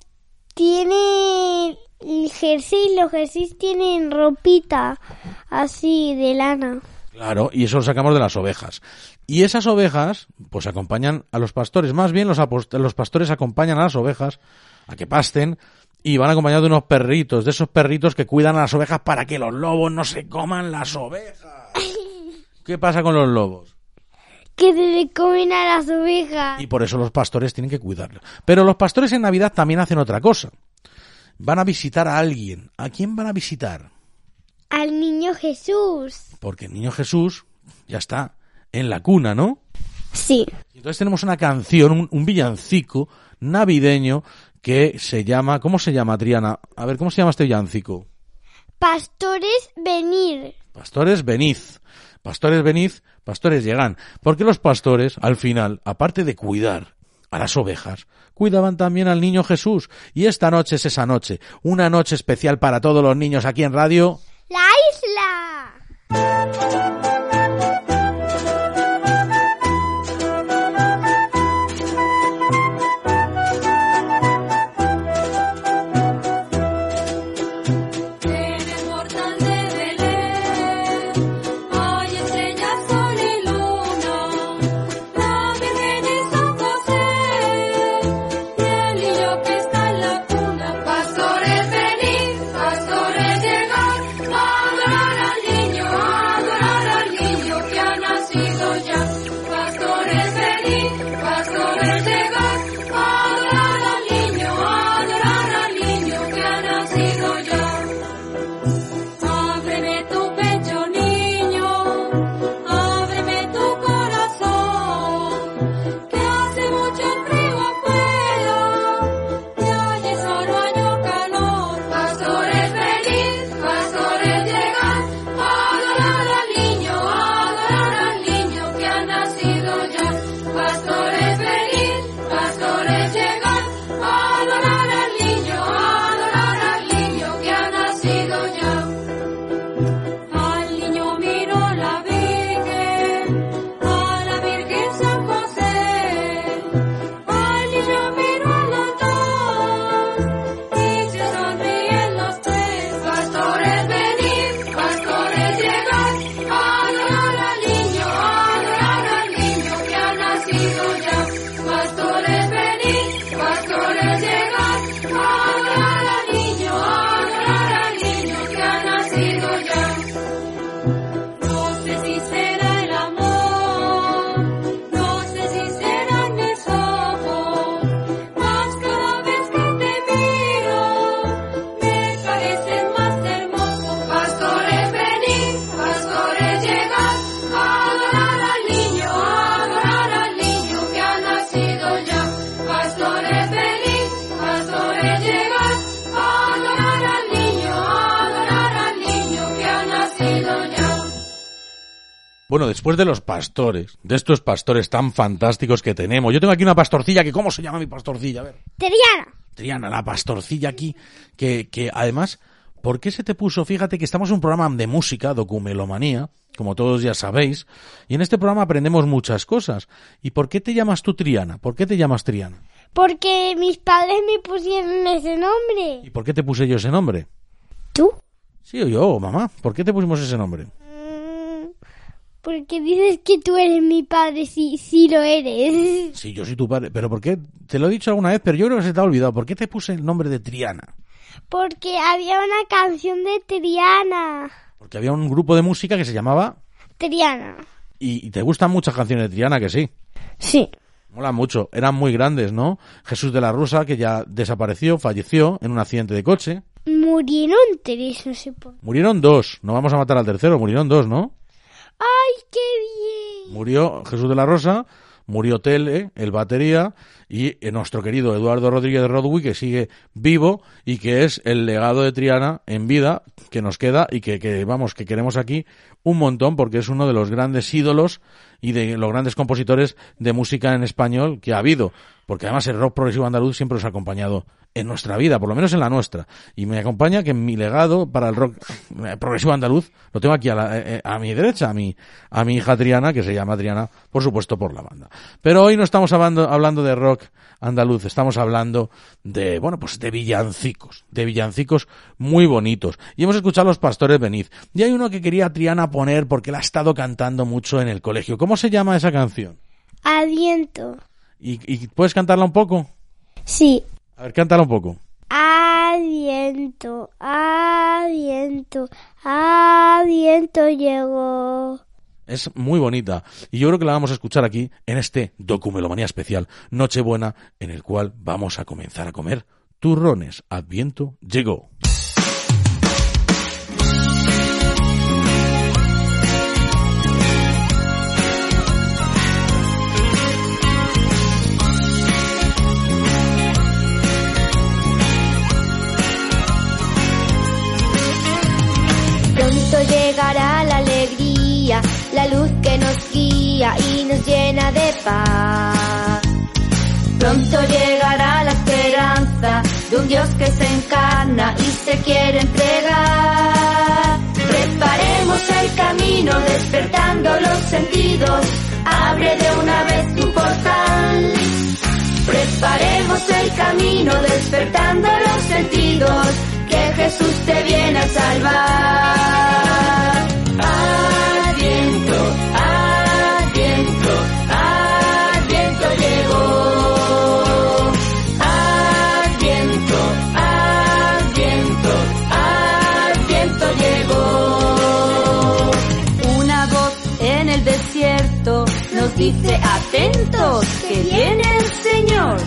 [SPEAKER 3] tiene el jersey, los jerseys tienen ropita así de lana.
[SPEAKER 2] Claro, y eso lo sacamos de las ovejas. Y esas ovejas, pues acompañan a los pastores. Más bien los, los pastores acompañan a las ovejas a que pasten y van acompañados de unos perritos, de esos perritos que cuidan a las ovejas para que los lobos no se coman las ovejas. <laughs> ¿Qué pasa con los lobos?
[SPEAKER 3] Que se le comen a las ovejas.
[SPEAKER 2] Y por eso los pastores tienen que cuidarlos. Pero los pastores en Navidad también hacen otra cosa. Van a visitar a alguien. ¿A quién van a visitar?
[SPEAKER 3] Al niño Jesús.
[SPEAKER 2] Porque el niño Jesús ya está en la cuna, ¿no?
[SPEAKER 3] Sí.
[SPEAKER 2] Entonces tenemos una canción, un, un villancico navideño que se llama, ¿cómo se llama, Triana? A ver, ¿cómo se llama este villancico?
[SPEAKER 3] Pastores, venir.
[SPEAKER 2] Pastores, venid. Pastores, venid, pastores, llegan. Porque los pastores, al final, aparte de cuidar a las ovejas, cuidaban también al niño Jesús. Y esta noche es esa noche, una noche especial para todos los niños aquí en radio.
[SPEAKER 3] La isla.
[SPEAKER 2] Después de los pastores, de estos pastores tan fantásticos que tenemos, yo tengo aquí una pastorcilla que, ¿cómo se llama mi pastorcilla? A ver.
[SPEAKER 3] Triana.
[SPEAKER 2] Triana, la pastorcilla aquí, que, que además, ¿por qué se te puso? Fíjate que estamos en un programa de música, Documelomanía, como todos ya sabéis, y en este programa aprendemos muchas cosas. ¿Y por qué te llamas tú Triana? ¿Por qué te llamas Triana?
[SPEAKER 3] Porque mis padres me pusieron ese nombre.
[SPEAKER 2] ¿Y por qué te puse yo ese nombre?
[SPEAKER 3] ¿Tú?
[SPEAKER 2] Sí, o yo, mamá. ¿Por qué te pusimos ese nombre?
[SPEAKER 3] Porque dices que tú eres mi padre, sí, sí lo eres. <laughs>
[SPEAKER 2] Sí, yo soy tu padre. ¿Pero por qué? Te lo he dicho alguna vez, pero yo creo que se te ha olvidado. ¿Por qué te puse el nombre de Triana?
[SPEAKER 3] Porque había una canción de Triana.
[SPEAKER 2] Porque había un grupo de música que se llamaba...
[SPEAKER 3] Triana.
[SPEAKER 2] Y, y te gustan muchas canciones de Triana, que sí.
[SPEAKER 3] Sí.
[SPEAKER 2] Mola mucho. Eran muy grandes, ¿no? Jesús de la Rosa, que ya desapareció, falleció en un accidente de coche.
[SPEAKER 3] Murieron tres, no sé por
[SPEAKER 2] Murieron dos. No vamos a matar al tercero, murieron dos, ¿no?
[SPEAKER 3] ¡Ay, qué bien!
[SPEAKER 2] Murió Jesús de la Rosa, murió Tele, el batería, y eh, nuestro querido Eduardo Rodríguez de Rodwig, que sigue vivo y que es el legado de Triana en vida que nos queda y que, que, vamos, que queremos aquí un montón porque es uno de los grandes ídolos y de los grandes compositores de música en español que ha habido. Porque además el rock progresivo andaluz siempre nos ha acompañado en nuestra vida, por lo menos en la nuestra. Y me acompaña que mi legado para el rock progresivo andaluz lo tengo aquí a, la- eh, eh, a mi derecha, a mi, a mi hija Triana, que se llama Triana, por supuesto, por la banda. Pero hoy no estamos hablando, hablando de rock andaluz, estamos hablando de, bueno, pues de villancicos, de villancicos muy bonitos. Y hemos escuchado a los pastores Beniz. Y hay uno que quería Triana poner porque la ha estado cantando mucho en el colegio. ¿Cómo se llama esa canción?
[SPEAKER 3] Aliento.
[SPEAKER 2] ¿Y, y puedes cantarla un poco?
[SPEAKER 3] Sí.
[SPEAKER 2] A ver, cántala un poco.
[SPEAKER 3] Aliento, aliento, aliento llegó.
[SPEAKER 2] Es muy bonita. Y yo creo que la vamos a escuchar aquí en este Documelomanía especial Nochebuena, en el cual vamos a comenzar a comer turrones. Adviento llegó.
[SPEAKER 5] La luz que nos guía y nos llena de paz. Pronto llegará la esperanza de un Dios que se encarna y se quiere entregar. Preparemos el camino despertando los sentidos, abre de una vez tu portal. Preparemos el camino despertando los sentidos, que Jesús te viene a salvar. Adviento, dice atentos que viene el Señor.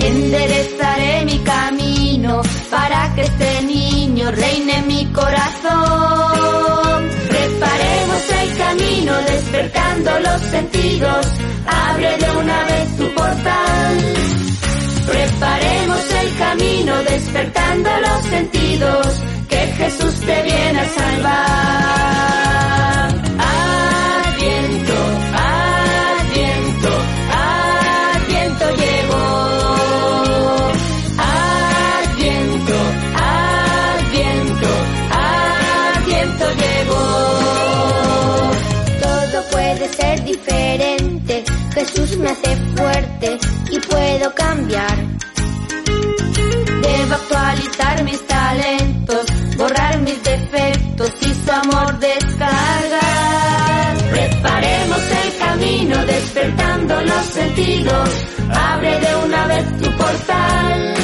[SPEAKER 5] Enderezaré mi camino para que este niño reine mi corazón. Preparemos el camino despertando los sentidos. Abre de una vez tu portal. Preparemos el camino despertando los sentidos. Que Jesús te viene a salvar. Puedo cambiar. Debo actualizar mis talentos, borrar mis defectos y su amor descargar. Preparemos el camino despertando los sentidos. Abre de una vez tu portal.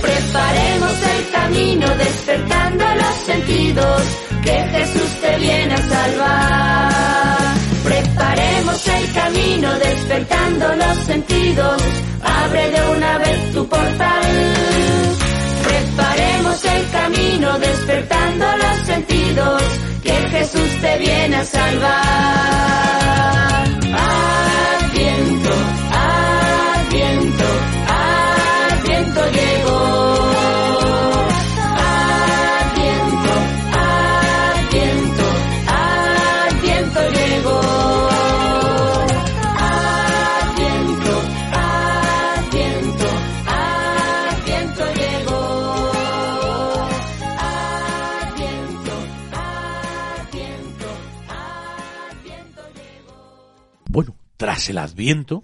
[SPEAKER 5] Preparemos el camino despertando los sentidos. Que Jesús te viene a salvar. Preparemos el camino despertando los sentidos. Abre de una vez tu portal. Preparemos el camino despertando los sentidos. Que Jesús te viene a salvar.
[SPEAKER 2] Tras el Adviento,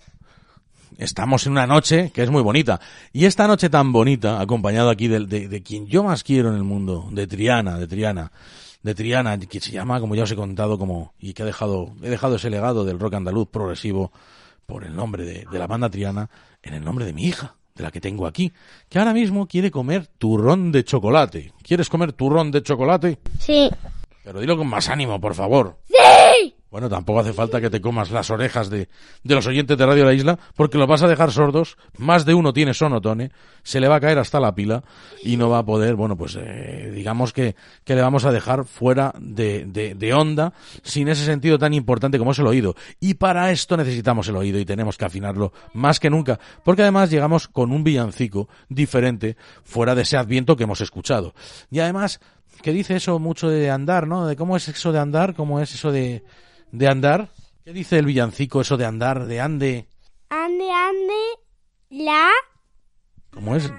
[SPEAKER 2] estamos en una noche que es muy bonita. Y esta noche tan bonita, acompañado aquí de, de- de quien yo más quiero en el mundo, de Triana, de Triana, de Triana, que se llama, como ya os he contado, como, y que ha dejado, he dejado ese legado del rock andaluz progresivo por el nombre de, de la banda Triana, en el nombre de mi hija, de la que tengo aquí, que ahora mismo quiere comer turrón de chocolate. ¿Quieres comer turrón de chocolate?
[SPEAKER 3] Sí.
[SPEAKER 2] Pero dilo con más ánimo, por favor.
[SPEAKER 3] ¡Sí!
[SPEAKER 2] Bueno, tampoco hace falta que te comas las orejas de, de los oyentes de Radio La Isla, porque los vas a dejar sordos. Más de uno tiene sonotone, se le va a caer hasta la pila y no va a poder, bueno, pues eh, digamos que, que le vamos a dejar fuera de, de, de onda sin ese sentido tan importante como es el oído. Y para esto necesitamos el oído y tenemos que afinarlo más que nunca, porque además llegamos con un villancico diferente fuera de ese adviento que hemos escuchado. Y además, que dice eso mucho de andar, ¿no? De cómo es eso de andar, cómo es eso de, de andar. ¿Qué dice el villancico eso de andar, de ande?
[SPEAKER 3] Ande, ande, la
[SPEAKER 2] ¿Cómo es?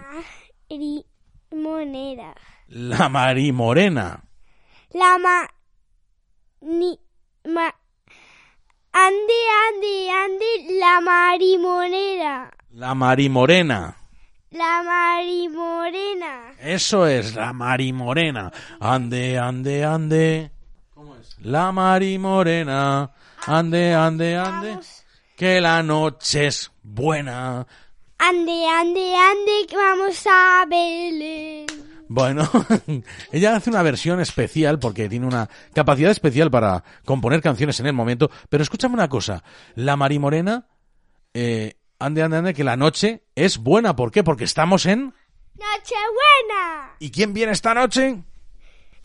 [SPEAKER 3] limonera.
[SPEAKER 2] La marimorena.
[SPEAKER 3] La ma... Ni... Ma... Ande, ande, ande, la marimonera.
[SPEAKER 2] La marimorena.
[SPEAKER 3] La marimorena.
[SPEAKER 2] Eso es, la marimorena. Ande, ande, ande. La marimorena. Ande, ande, ande.
[SPEAKER 3] Vamos.
[SPEAKER 2] Que la noche es buena.
[SPEAKER 3] Ande, ande, ande, que vamos a Belén.
[SPEAKER 2] Bueno, <laughs> ella hace una versión especial porque tiene una capacidad especial para componer canciones en el momento. Pero escúchame una cosa, la Marimorena, eh, ande, ande, ande, que la noche es buena. ¿Por qué? Porque estamos en...
[SPEAKER 3] ¡Nochebuena!
[SPEAKER 2] ¿Y quién viene esta noche?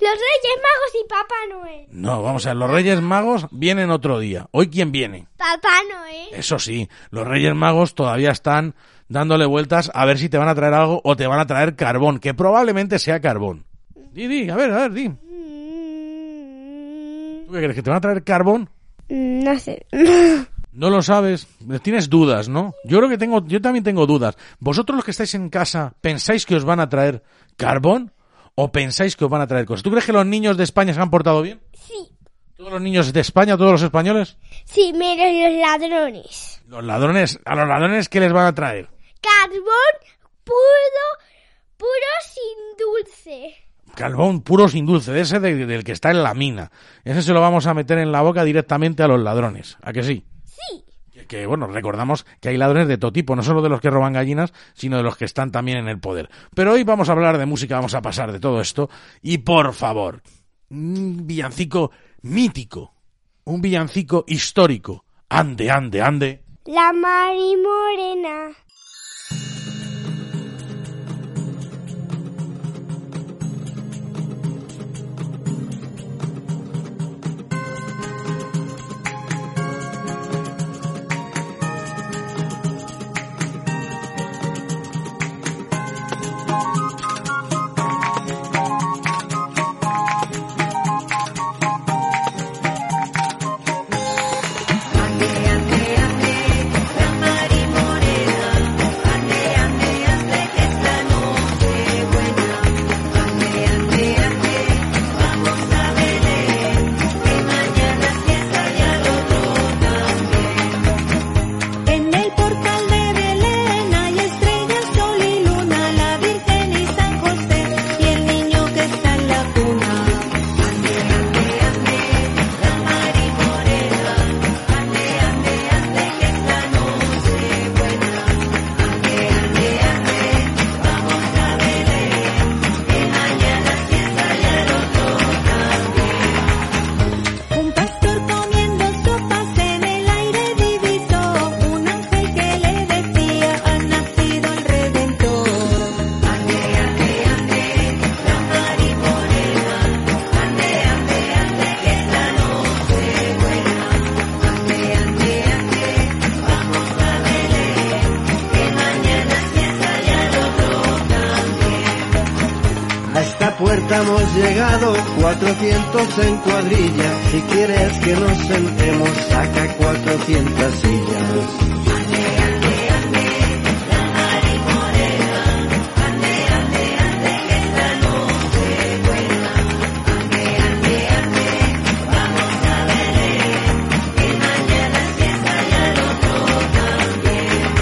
[SPEAKER 3] Los Reyes Magos y Papá Noel.
[SPEAKER 2] No, vamos a ver, los Reyes Magos vienen otro día. ¿Hoy quién viene?
[SPEAKER 3] Papá Noel.
[SPEAKER 2] Eso sí, los Reyes Magos todavía están dándole vueltas a ver si te van a traer algo o te van a traer carbón, que probablemente sea carbón. Di, di, a ver, a ver, di.
[SPEAKER 3] Mm,
[SPEAKER 2] ¿Tú qué crees? ¿Que te van a traer carbón?
[SPEAKER 3] No sé.
[SPEAKER 2] No lo sabes, tienes dudas, ¿no? Yo creo que tengo, yo también tengo dudas. ¿Vosotros los que estáis en casa pensáis que os van a traer carbón o pensáis que os van a traer cosas? ¿Tú crees que los niños de España se han portado bien?
[SPEAKER 3] Sí.
[SPEAKER 2] ¿Todos los niños de España, todos los españoles?
[SPEAKER 3] Sí, menos los ladrones.
[SPEAKER 2] Los ladrones, a los ladrones ¿qué les van a traer?
[SPEAKER 3] Carbón puro, puro sin dulce.
[SPEAKER 2] Carbón puro sin dulce, de ese de- del que está en la mina. Ese se lo vamos a meter en la boca directamente a los ladrones. ¿A que sí?
[SPEAKER 3] Sí.
[SPEAKER 2] Que, bueno, recordamos que hay ladrones de todo tipo, no solo de los que roban gallinas, sino de los que están también en el poder. Pero hoy vamos a hablar de música, vamos a pasar de todo esto. Y por favor, un villancico mítico, un villancico histórico. Ande, ande, ande.
[SPEAKER 3] La marimorena.
[SPEAKER 7] En Hemos Llegado 400 en cuadrilla. Si quieres que nos sentemos, saca 400 sillas. Ande, ande, ande, la maripodera. Ande, ande, ande, que la noche vuelva. Ande, ande, ande, vamos a ver. Y mañana sienta ya el otro también.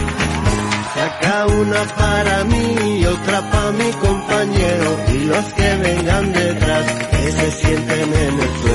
[SPEAKER 4] Saca una para mí, otra mi compañero y los que vengan detrás que se sienten en el suelo.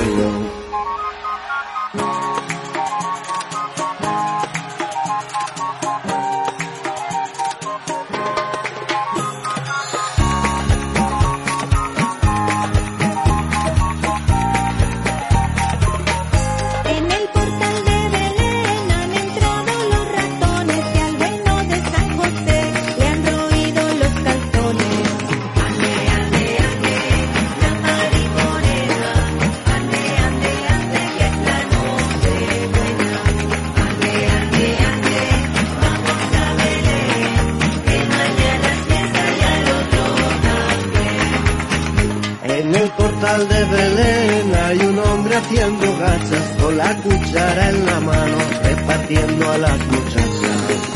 [SPEAKER 5] De Belén
[SPEAKER 4] hay un hombre haciendo gachas con la cuchara en la mano repartiendo a las muchachas.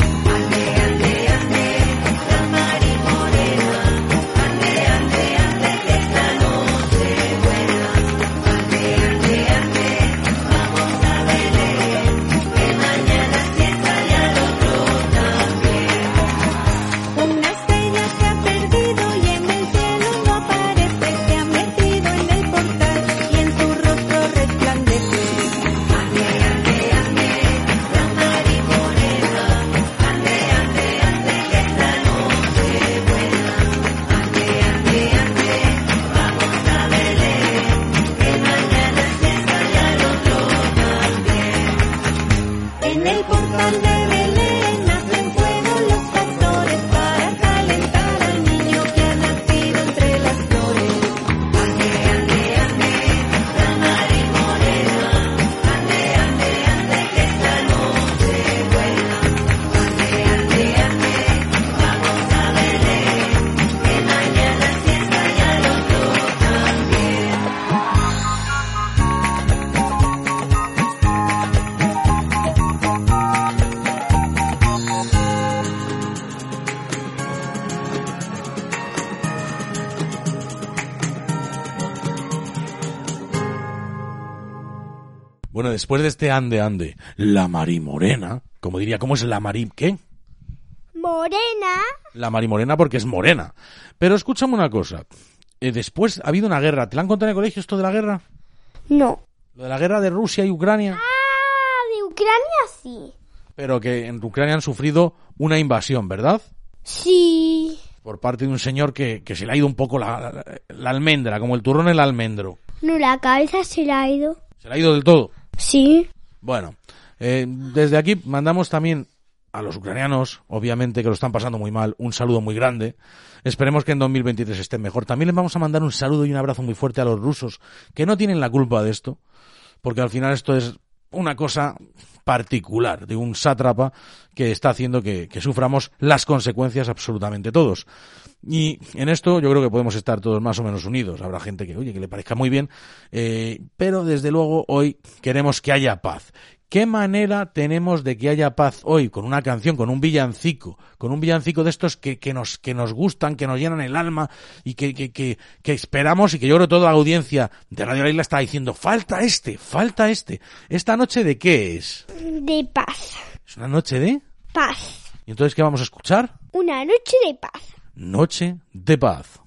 [SPEAKER 2] Bueno, después de este ande ande, la marimorena, como diría, ¿cómo es la mari... qué?
[SPEAKER 3] Morena.
[SPEAKER 2] La marimorena porque es morena. Pero escúchame una cosa. Eh, después ha habido una guerra. ¿Te la han contado en el colegio esto de la guerra?
[SPEAKER 3] No.
[SPEAKER 2] Lo de la guerra de Rusia y Ucrania.
[SPEAKER 3] Ah, de Ucrania sí.
[SPEAKER 2] Pero que en Ucrania han sufrido una invasión, ¿verdad?
[SPEAKER 3] Sí.
[SPEAKER 2] Por parte de un señor que, que se le ha ido un poco la, la- la almendra, como el turrón el almendro.
[SPEAKER 3] No, la cabeza se la ha ido.
[SPEAKER 2] Se le ha ido del todo.
[SPEAKER 3] Sí.
[SPEAKER 2] Bueno, eh, desde aquí mandamos también a los ucranianos, obviamente que lo están pasando muy mal, un saludo muy grande. Esperemos que en 2023 estén mejor. También les vamos a mandar un saludo y un abrazo muy fuerte a los rusos, que no tienen la culpa de esto, porque al final esto es una cosa particular de un sátrapa que está haciendo que, suframos las consecuencias absolutamente todos. Y en esto yo creo que podemos estar todos más o menos unidos. Habrá gente que, oye, que le parezca muy bien, eh, pero desde luego hoy queremos que haya paz. ¿Qué manera tenemos de que haya paz hoy con una canción, con un villancico, con un villancico de estos que, que nos, que nos gustan, que nos llenan el alma y que, que, que, que esperamos y que yo creo que toda la audiencia de Radio La Isla está diciendo, falta este, falta este. ¿Esta noche de qué es?
[SPEAKER 3] De paz.
[SPEAKER 2] ¿Es una noche de?
[SPEAKER 3] Paz.
[SPEAKER 2] ¿Y entonces qué vamos a escuchar?
[SPEAKER 3] Una. Noche de paz.
[SPEAKER 2] Noche de paz.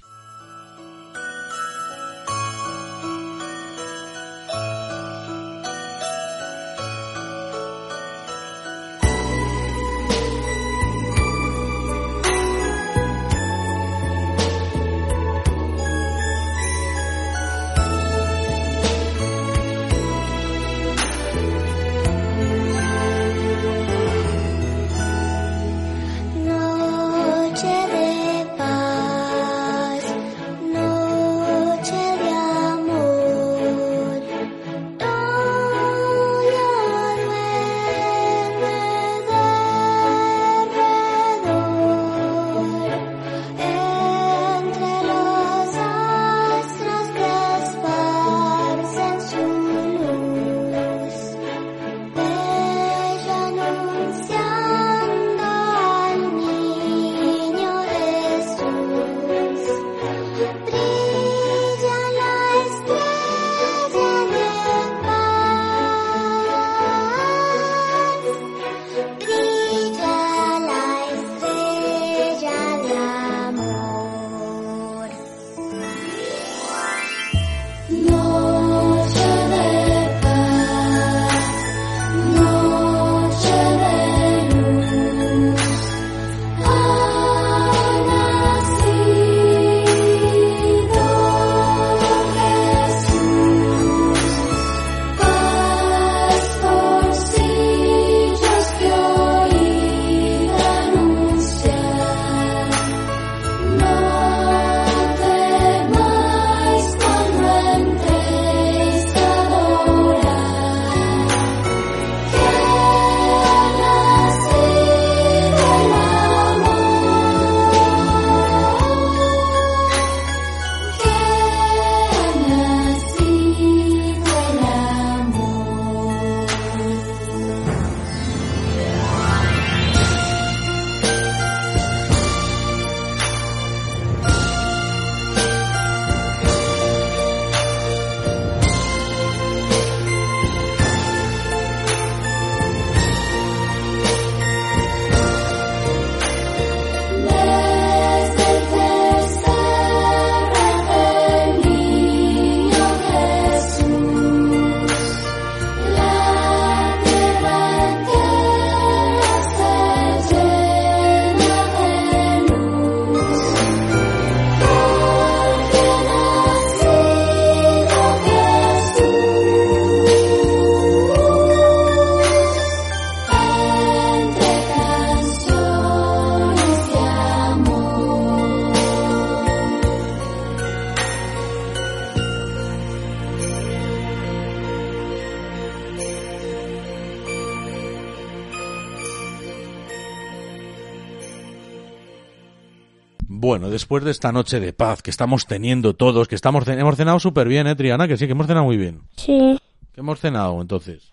[SPEAKER 2] Después de esta noche de paz que estamos teniendo todos, que estamos hemos cenado súper bien, ¿eh, Triana? Que sí, que hemos cenado muy bien.
[SPEAKER 3] Sí.
[SPEAKER 2] ¿Qué hemos cenado entonces?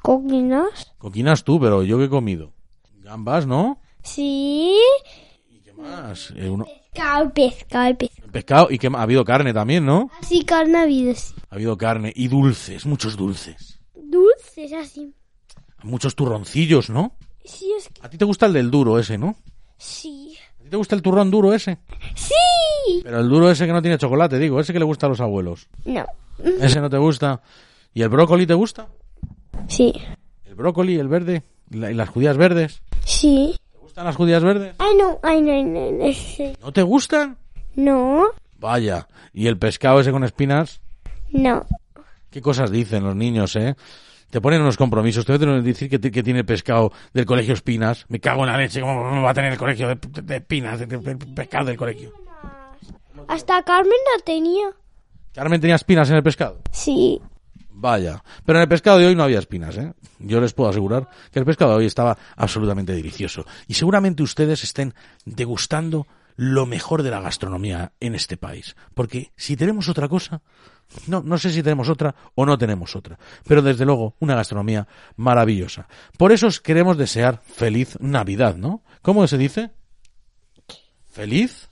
[SPEAKER 3] ¿Coquinas?
[SPEAKER 2] Coquinas tú, pero yo qué he comido. Gambas, ¿no?
[SPEAKER 3] Sí.
[SPEAKER 2] ¿Qué más? Eh, uno-
[SPEAKER 3] Pescado, pescado, pescado.
[SPEAKER 2] pescado y que ha habido carne también, ¿no?
[SPEAKER 3] Así carne ha habido, sí.
[SPEAKER 2] Ha habido carne y dulces, muchos dulces.
[SPEAKER 3] Dulces, así.
[SPEAKER 2] Muchos turroncillos, ¿no?
[SPEAKER 3] Sí, es que...
[SPEAKER 2] A ti te gusta el del duro ese, ¿no?
[SPEAKER 3] Sí.
[SPEAKER 2] ¿A ti te gusta el turrón duro ese?
[SPEAKER 3] ¡Sí!
[SPEAKER 2] Pero el duro ese que no tiene chocolate, digo, ese que le gusta a los abuelos.
[SPEAKER 3] No.
[SPEAKER 2] Ese no te gusta. ¿Y el brócoli te gusta?
[SPEAKER 3] Sí.
[SPEAKER 2] ¿El brócoli, el verde? ¿Y la- y las judías verdes?
[SPEAKER 3] Sí.
[SPEAKER 2] ¿Te gustan las judías verdes?
[SPEAKER 3] Ay, no, ay, no, no, no, sí.
[SPEAKER 2] ¿No te gustan?
[SPEAKER 3] No,
[SPEAKER 2] Vaya. ¿Y el pescado ese con espinas?
[SPEAKER 3] no.
[SPEAKER 2] ¿Qué cosas dicen los niños, eh? Te ponen unos compromisos. Te voy a decir que, que tiene pescado del colegio Espinas. Me cago en la leche. ¿Cómo va a tener el colegio de, de- de Espinas? De pescado del colegio.
[SPEAKER 3] Hasta Carmen la tenía.
[SPEAKER 2] ¿Carmen tenía espinas en el pescado?
[SPEAKER 3] Sí.
[SPEAKER 2] Vaya. Pero en el pescado de hoy no había espinas, ¿eh? Yo les puedo asegurar que el pescado de hoy estaba absolutamente delicioso. Y seguramente ustedes estén degustando lo mejor de la gastronomía en este país. Porque si tenemos otra cosa, no, no sé si tenemos otra o no tenemos otra. Pero desde luego, una gastronomía maravillosa. Por eso os queremos desear feliz Navidad, ¿no? ¿Cómo se dice? ¿Feliz?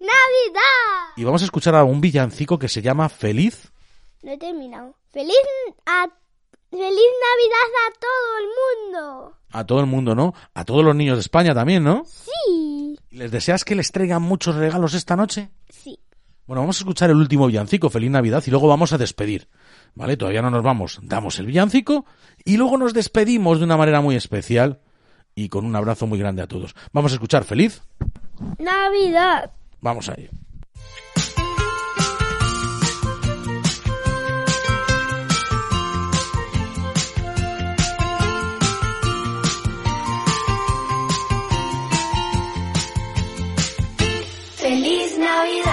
[SPEAKER 3] ¡Navidad!
[SPEAKER 2] Y vamos a escuchar a un villancico que se llama Feliz
[SPEAKER 3] No he terminado. ¡Feliz, a, ¡Feliz Navidad a todo el mundo!
[SPEAKER 2] a todo el mundo, ¿no? A todos los niños de España también, ¿no?
[SPEAKER 3] Sí.
[SPEAKER 2] ¿Les deseas que les traigan muchos regalos esta noche?
[SPEAKER 3] Sí.
[SPEAKER 2] Bueno, vamos a escuchar el último villancico, Feliz Navidad, y luego vamos a despedir. ¿Vale? Todavía no nos vamos. Damos el villancico y luego nos despedimos de una manera muy especial y con un abrazo muy grande a todos. Vamos a escuchar Feliz.
[SPEAKER 3] Navidad.
[SPEAKER 2] Vamos a ello.
[SPEAKER 11] Feliz Navidad.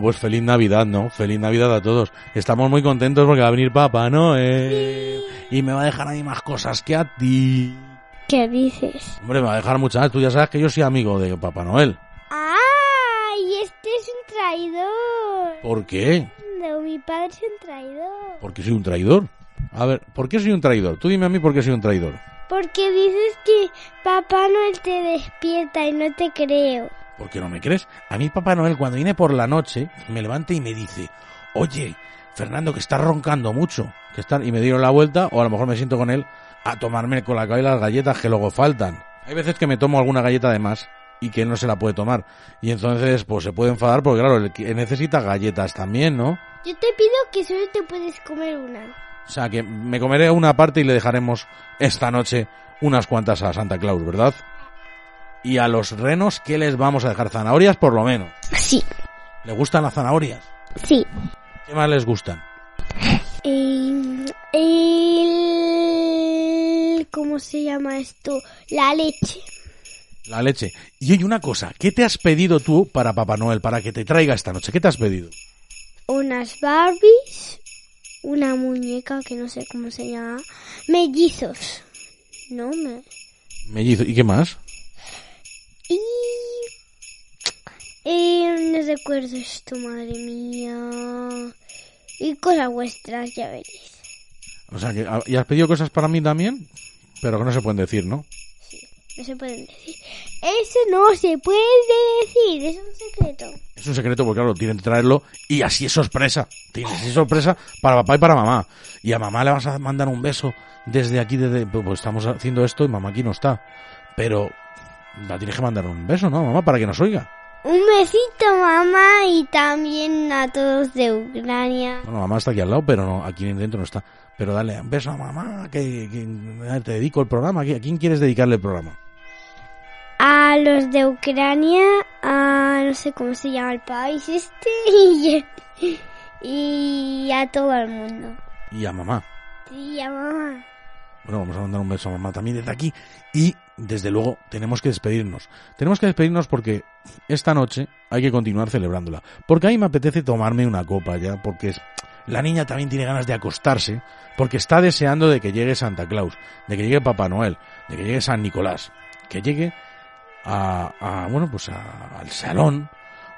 [SPEAKER 2] Bueno, pues feliz Navidad, ¿no? Feliz Navidad a todos. Estamos muy contentos porque va a venir Papá Noel. Y me va a dejar a mí más cosas que a ti.
[SPEAKER 3] ¿Qué dices?
[SPEAKER 2] Hombre, me va a dejar muchas. Tú ya sabes que yo soy amigo de Papá Noel.
[SPEAKER 3] ¡Ay! Este es un traidor.
[SPEAKER 2] ¿Por qué?
[SPEAKER 3] No, mi padre es un traidor.
[SPEAKER 2] Porque soy un traidor. A ver, ¿por qué soy un traidor? Tú dime a mí por qué soy un traidor.
[SPEAKER 3] Porque dices que Papá Noel te despierta y no te creo.
[SPEAKER 2] ¿Por qué no me crees? A mí Papá Noel cuando viene por la noche me levanta y me dice, oye, Fernando, que estás roncando mucho. Que está... Y me dieron la vuelta o a lo mejor me siento con él a tomarme con la y las galletas que luego faltan. Hay veces que me tomo alguna galleta de más y que él no se la puede tomar. Y entonces pues se puede enfadar porque claro, él que- necesita galletas también, ¿no?
[SPEAKER 3] Yo te pido que solo te puedes comer una.
[SPEAKER 2] O sea que me comeré una parte y le dejaremos esta noche unas cuantas a Santa Claus, ¿verdad? Y a los renos, ¿qué les vamos a dejar? Zanahorias por lo menos.
[SPEAKER 3] Sí,
[SPEAKER 2] ¿Le gustan las zanahorias?
[SPEAKER 3] sí.
[SPEAKER 2] ¿Qué más les gustan?
[SPEAKER 3] Eh, el... ¿Cómo se llama esto? La leche.
[SPEAKER 2] La leche. Y oye, una cosa, ¿qué te has pedido tú para Papá Noel, para que te traiga esta noche? ¿Qué te has pedido?
[SPEAKER 3] Unas Barbies. Una muñeca que no sé cómo se llama. Mellizos. No me...
[SPEAKER 2] Mellizo. ¿Y qué más?
[SPEAKER 3] Y... Eh, no recuerdo esto, madre mía. Y cosas vuestras, ya veréis.
[SPEAKER 2] O sea, que ¿y has pedido cosas para mí también? Pero que no se pueden decir, ¿no?
[SPEAKER 3] No se pueden decir. Eso no se puede decir, es un secreto.
[SPEAKER 2] Es un secreto porque, claro, tienen que traerlo y así es sorpresa. Tienes así es sorpresa para papá y para mamá. Y a mamá le vas a mandar un beso desde aquí, desde, pues estamos haciendo esto y mamá aquí no está. Pero la tienes que mandar un beso, ¿no, mamá? Para que nos oiga.
[SPEAKER 3] Un besito, mamá, y también a todos de Ucrania.
[SPEAKER 2] Bueno, mamá está aquí al lado, pero no, aquí dentro no está. Pero dale un beso a mamá, que, que te dedico el programa. ¿A quién quieres dedicarle el programa?
[SPEAKER 3] A los de Ucrania, a no sé cómo se llama el país este, <laughs> y, y a todo el mundo.
[SPEAKER 2] Y a mamá.
[SPEAKER 3] Y a mamá.
[SPEAKER 2] Bueno, vamos a mandar un beso a mamá también desde aquí. Y, desde luego, tenemos que despedirnos. Tenemos que despedirnos porque esta noche hay que continuar celebrándola. Porque a mí me apetece tomarme una copa ya, porque la niña también tiene ganas de acostarse, porque está deseando de que llegue Santa Claus, de que llegue Papá Noel, de que llegue San Nicolás, que llegue a, a, bueno, pues a- al salón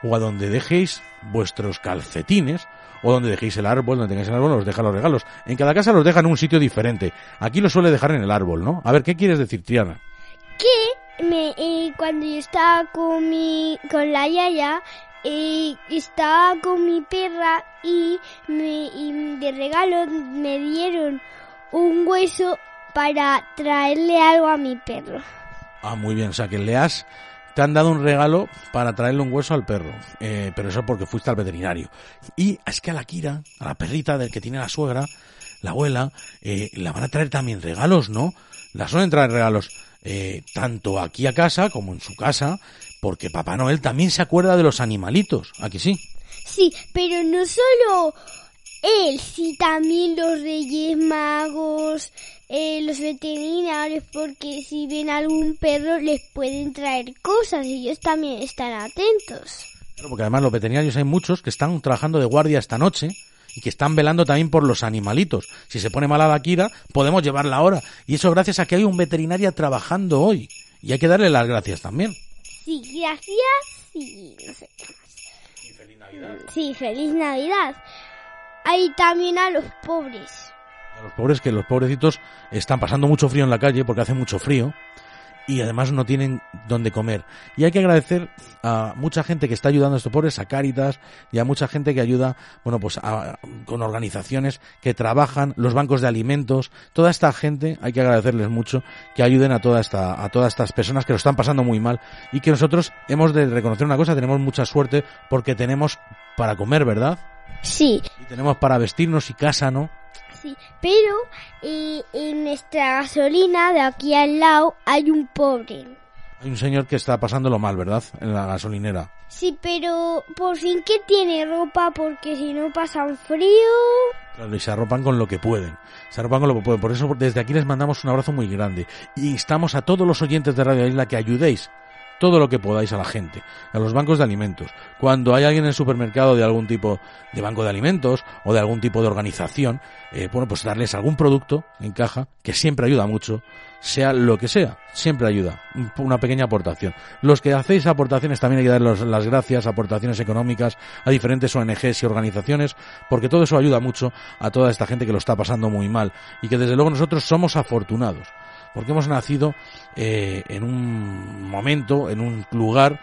[SPEAKER 2] o a donde dejéis vuestros calcetines o donde dejéis el árbol, donde tengáis el árbol, os deja los regalos. En cada casa los deja en un sitio diferente. Aquí los suele dejar en el árbol, ¿no? A ver, ¿qué quieres decir, Triana?
[SPEAKER 3] Que me, eh, cuando yo estaba con mi, con la yaya, eh, estaba con mi perra y, me, y de regalo me dieron un hueso para traerle algo a mi perro.
[SPEAKER 2] Ah, muy bien, o sea que le has, te han dado un regalo para traerle un hueso al perro, eh, pero eso porque fuiste al veterinario. Y es que a la Kira, a la perrita del que tiene la suegra, la abuela, eh, la van a traer también regalos, ¿no? La suelen traer regalos eh, tanto aquí a casa como en su casa, porque Papá Noel también se acuerda de los animalitos, ¿a que sí?
[SPEAKER 3] Sí, pero no solo él, sí también los reyes magos, eh, los veterinarios, porque si ven algún perro les pueden traer cosas y ellos también están atentos.
[SPEAKER 2] Claro, porque además los veterinarios hay muchos que están trabajando de guardia esta noche y que están velando también por los animalitos. Si se pone mala la Kira, podemos llevarla ahora. Y eso gracias a que hay un veterinaria trabajando hoy. Y hay que darle las gracias también.
[SPEAKER 3] Sí, gracias y no sé qué más. Sí, feliz Navidad. Hay también a los pobres.
[SPEAKER 2] A los pobres que los pobrecitos están pasando mucho frío en la calle porque hace mucho frío y además no tienen dónde comer. Y hay que agradecer a mucha gente que está ayudando a estos pobres, a Cáritas y a mucha gente que ayuda, bueno, pues a- con organizaciones que trabajan, los bancos de alimentos, toda esta gente, hay que agradecerles mucho que ayuden a toda esta a todas estas personas que lo están pasando muy mal y que nosotros hemos de reconocer una cosa, tenemos mucha suerte porque tenemos para comer, ¿verdad?
[SPEAKER 3] Sí,
[SPEAKER 2] Y tenemos para vestirnos y casa, ¿no?
[SPEAKER 3] Sí. Pero eh, en nuestra gasolina de aquí al lado hay un pobre.
[SPEAKER 2] Hay un señor que está pasándolo mal, ¿verdad? En la gasolinera.
[SPEAKER 3] Sí, pero por fin que tiene ropa porque si no pasan frío.
[SPEAKER 2] Claro, y se arropan con lo que pueden. Se arropan con lo que pueden. Por eso desde aquí les mandamos un abrazo muy grande. Y instamos a todos los oyentes de Radio Isla que ayudéis todo lo que podáis a la gente, a los bancos de alimentos. Cuando hay alguien en el supermercado de algún tipo de banco de alimentos o de algún tipo de organización, eh, bueno, pues darles algún producto en caja que siempre ayuda mucho, sea lo que sea, siempre ayuda. Un- Una pequeña aportación. Los que hacéis aportaciones también hay que darles las gracias, aportaciones económicas a diferentes ONGs y organizaciones, porque todo eso ayuda mucho a toda esta gente que lo está pasando muy mal y que desde luego nosotros somos afortunados porque hemos nacido eh, en un momento, en un lugar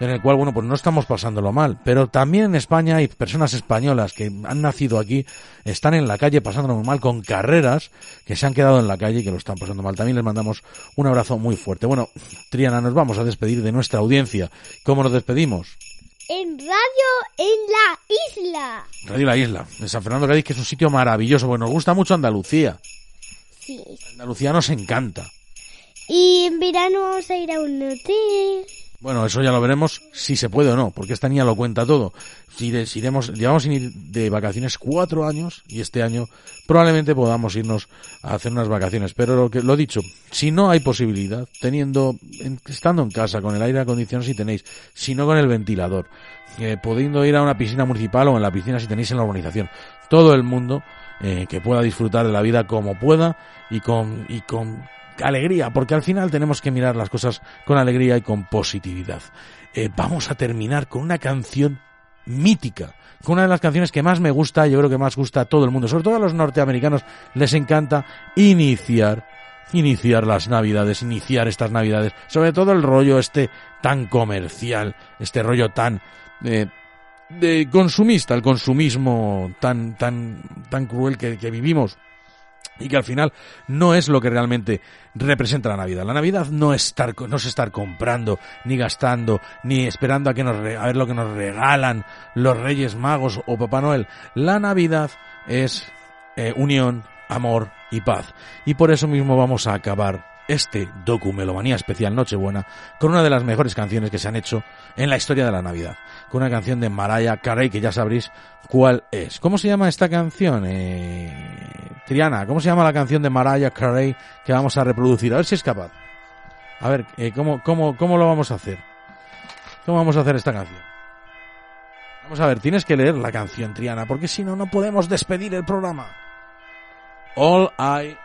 [SPEAKER 2] en el cual, bueno, pues no estamos pasándolo mal. Pero también en España hay personas españolas que han nacido aquí, están en la calle pasándolo mal con carreras, que se han quedado en la calle y que lo están pasando mal. También les mandamos un abrazo muy fuerte. Bueno, Triana, nos vamos a despedir de nuestra audiencia. ¿Cómo nos despedimos?
[SPEAKER 3] En radio en la isla.
[SPEAKER 2] Radio La Isla, de San Fernando Cádiz, que es un sitio maravilloso, porque nos gusta mucho Andalucía.
[SPEAKER 3] Sí.
[SPEAKER 2] Andalucía nos encanta.
[SPEAKER 3] Y en verano vamos a ir a un hotel.
[SPEAKER 2] Bueno, eso ya lo veremos si se puede o no, porque esta niña lo cuenta todo. Si, de- si iremos, llevamos sin ir de vacaciones cuatro años y este año probablemente podamos irnos a hacer unas vacaciones. Pero lo que lo dicho, si no hay posibilidad, teniendo, en- estando en casa con el aire acondicionado si tenéis, si no con el ventilador, eh, pudiendo ir a una piscina municipal o en la piscina si tenéis en la urbanización, todo el mundo eh, que pueda disfrutar de la vida como pueda y con y con alegría, porque al final tenemos que mirar las cosas con alegría y con positividad. Eh, vamos a terminar con una canción mítica, con una de las canciones que más me gusta, yo creo que más gusta a todo el mundo, sobre todo a los norteamericanos les encanta iniciar iniciar las navidades, iniciar estas navidades, sobre todo el rollo este tan comercial, este rollo tan eh, de consumista, el consumismo tan tan tan cruel que, que vivimos y que al final no es lo que realmente representa la Navidad. La Navidad no es estar, no es estar comprando, ni gastando, ni esperando a que nos a ver lo que nos regalan los Reyes Magos o Papá Noel. La Navidad es eh, unión, amor y paz. Y por eso mismo vamos a acabar este docu Melomanía especial Nochebuena con una de las mejores canciones que se han hecho en la historia de la Navidad. Con una canción de Mariah Carey que ya sabréis cuál es. ¿Cómo se llama esta canción? Eh, Triana, ¿cómo se llama la canción de Mariah Carey que vamos a reproducir? A ver si es capaz. A ver, eh, ¿cómo, cómo, ¿cómo lo vamos a hacer? ¿Cómo vamos a hacer esta canción? Vamos a ver, tienes que leer la canción, Triana, porque si no, no podemos despedir el programa. All I...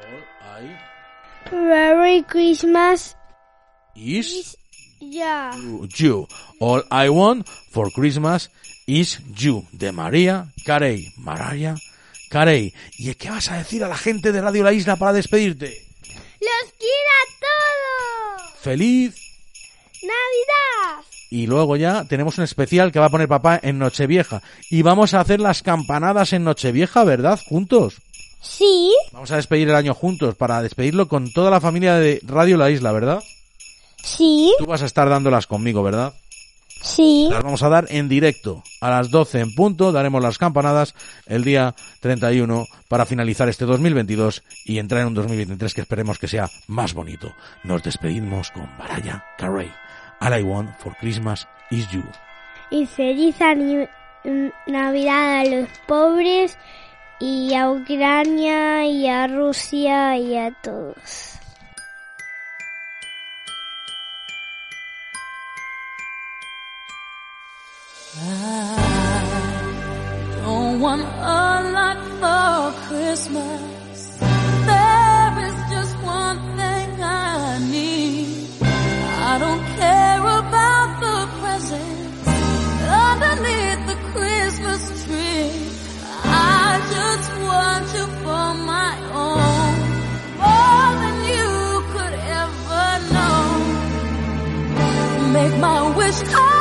[SPEAKER 2] All I...
[SPEAKER 3] Merry Christmas.
[SPEAKER 2] Is
[SPEAKER 3] Ya.
[SPEAKER 2] you. All I want for Christmas is you. De María Carey. Mariah Carey. ¿Y qué vas a decir a la gente de Radio La Isla para despedirte?
[SPEAKER 3] ¡Los quiero a todos!
[SPEAKER 2] Feliz.
[SPEAKER 3] ¡Navidad!
[SPEAKER 2] Y luego ya tenemos un especial que va a poner papá en Nochevieja. Y vamos a hacer las campanadas en Nochevieja, ¿verdad? Juntos.
[SPEAKER 3] Sí,
[SPEAKER 2] Vamos a despedir el año juntos para despedirlo con toda la familia de Radio La Isla, ¿verdad?
[SPEAKER 3] sí,
[SPEAKER 2] Tú vas a estar dándolas conmigo, ¿verdad?
[SPEAKER 3] sí.
[SPEAKER 2] Las vamos a dar en directo. A las 12 en punto daremos las campanadas el día 31 para finalizar este 2022 y entrar en un 2023 que esperemos que sea más bonito. Nos despedimos con Mariah Carey. All I want for Christmas is you.
[SPEAKER 3] Y feliz Navidad a los pobres y a Ucrania y a Rusia y a todos.
[SPEAKER 7] Don't want a lot for Christmas. my wish. I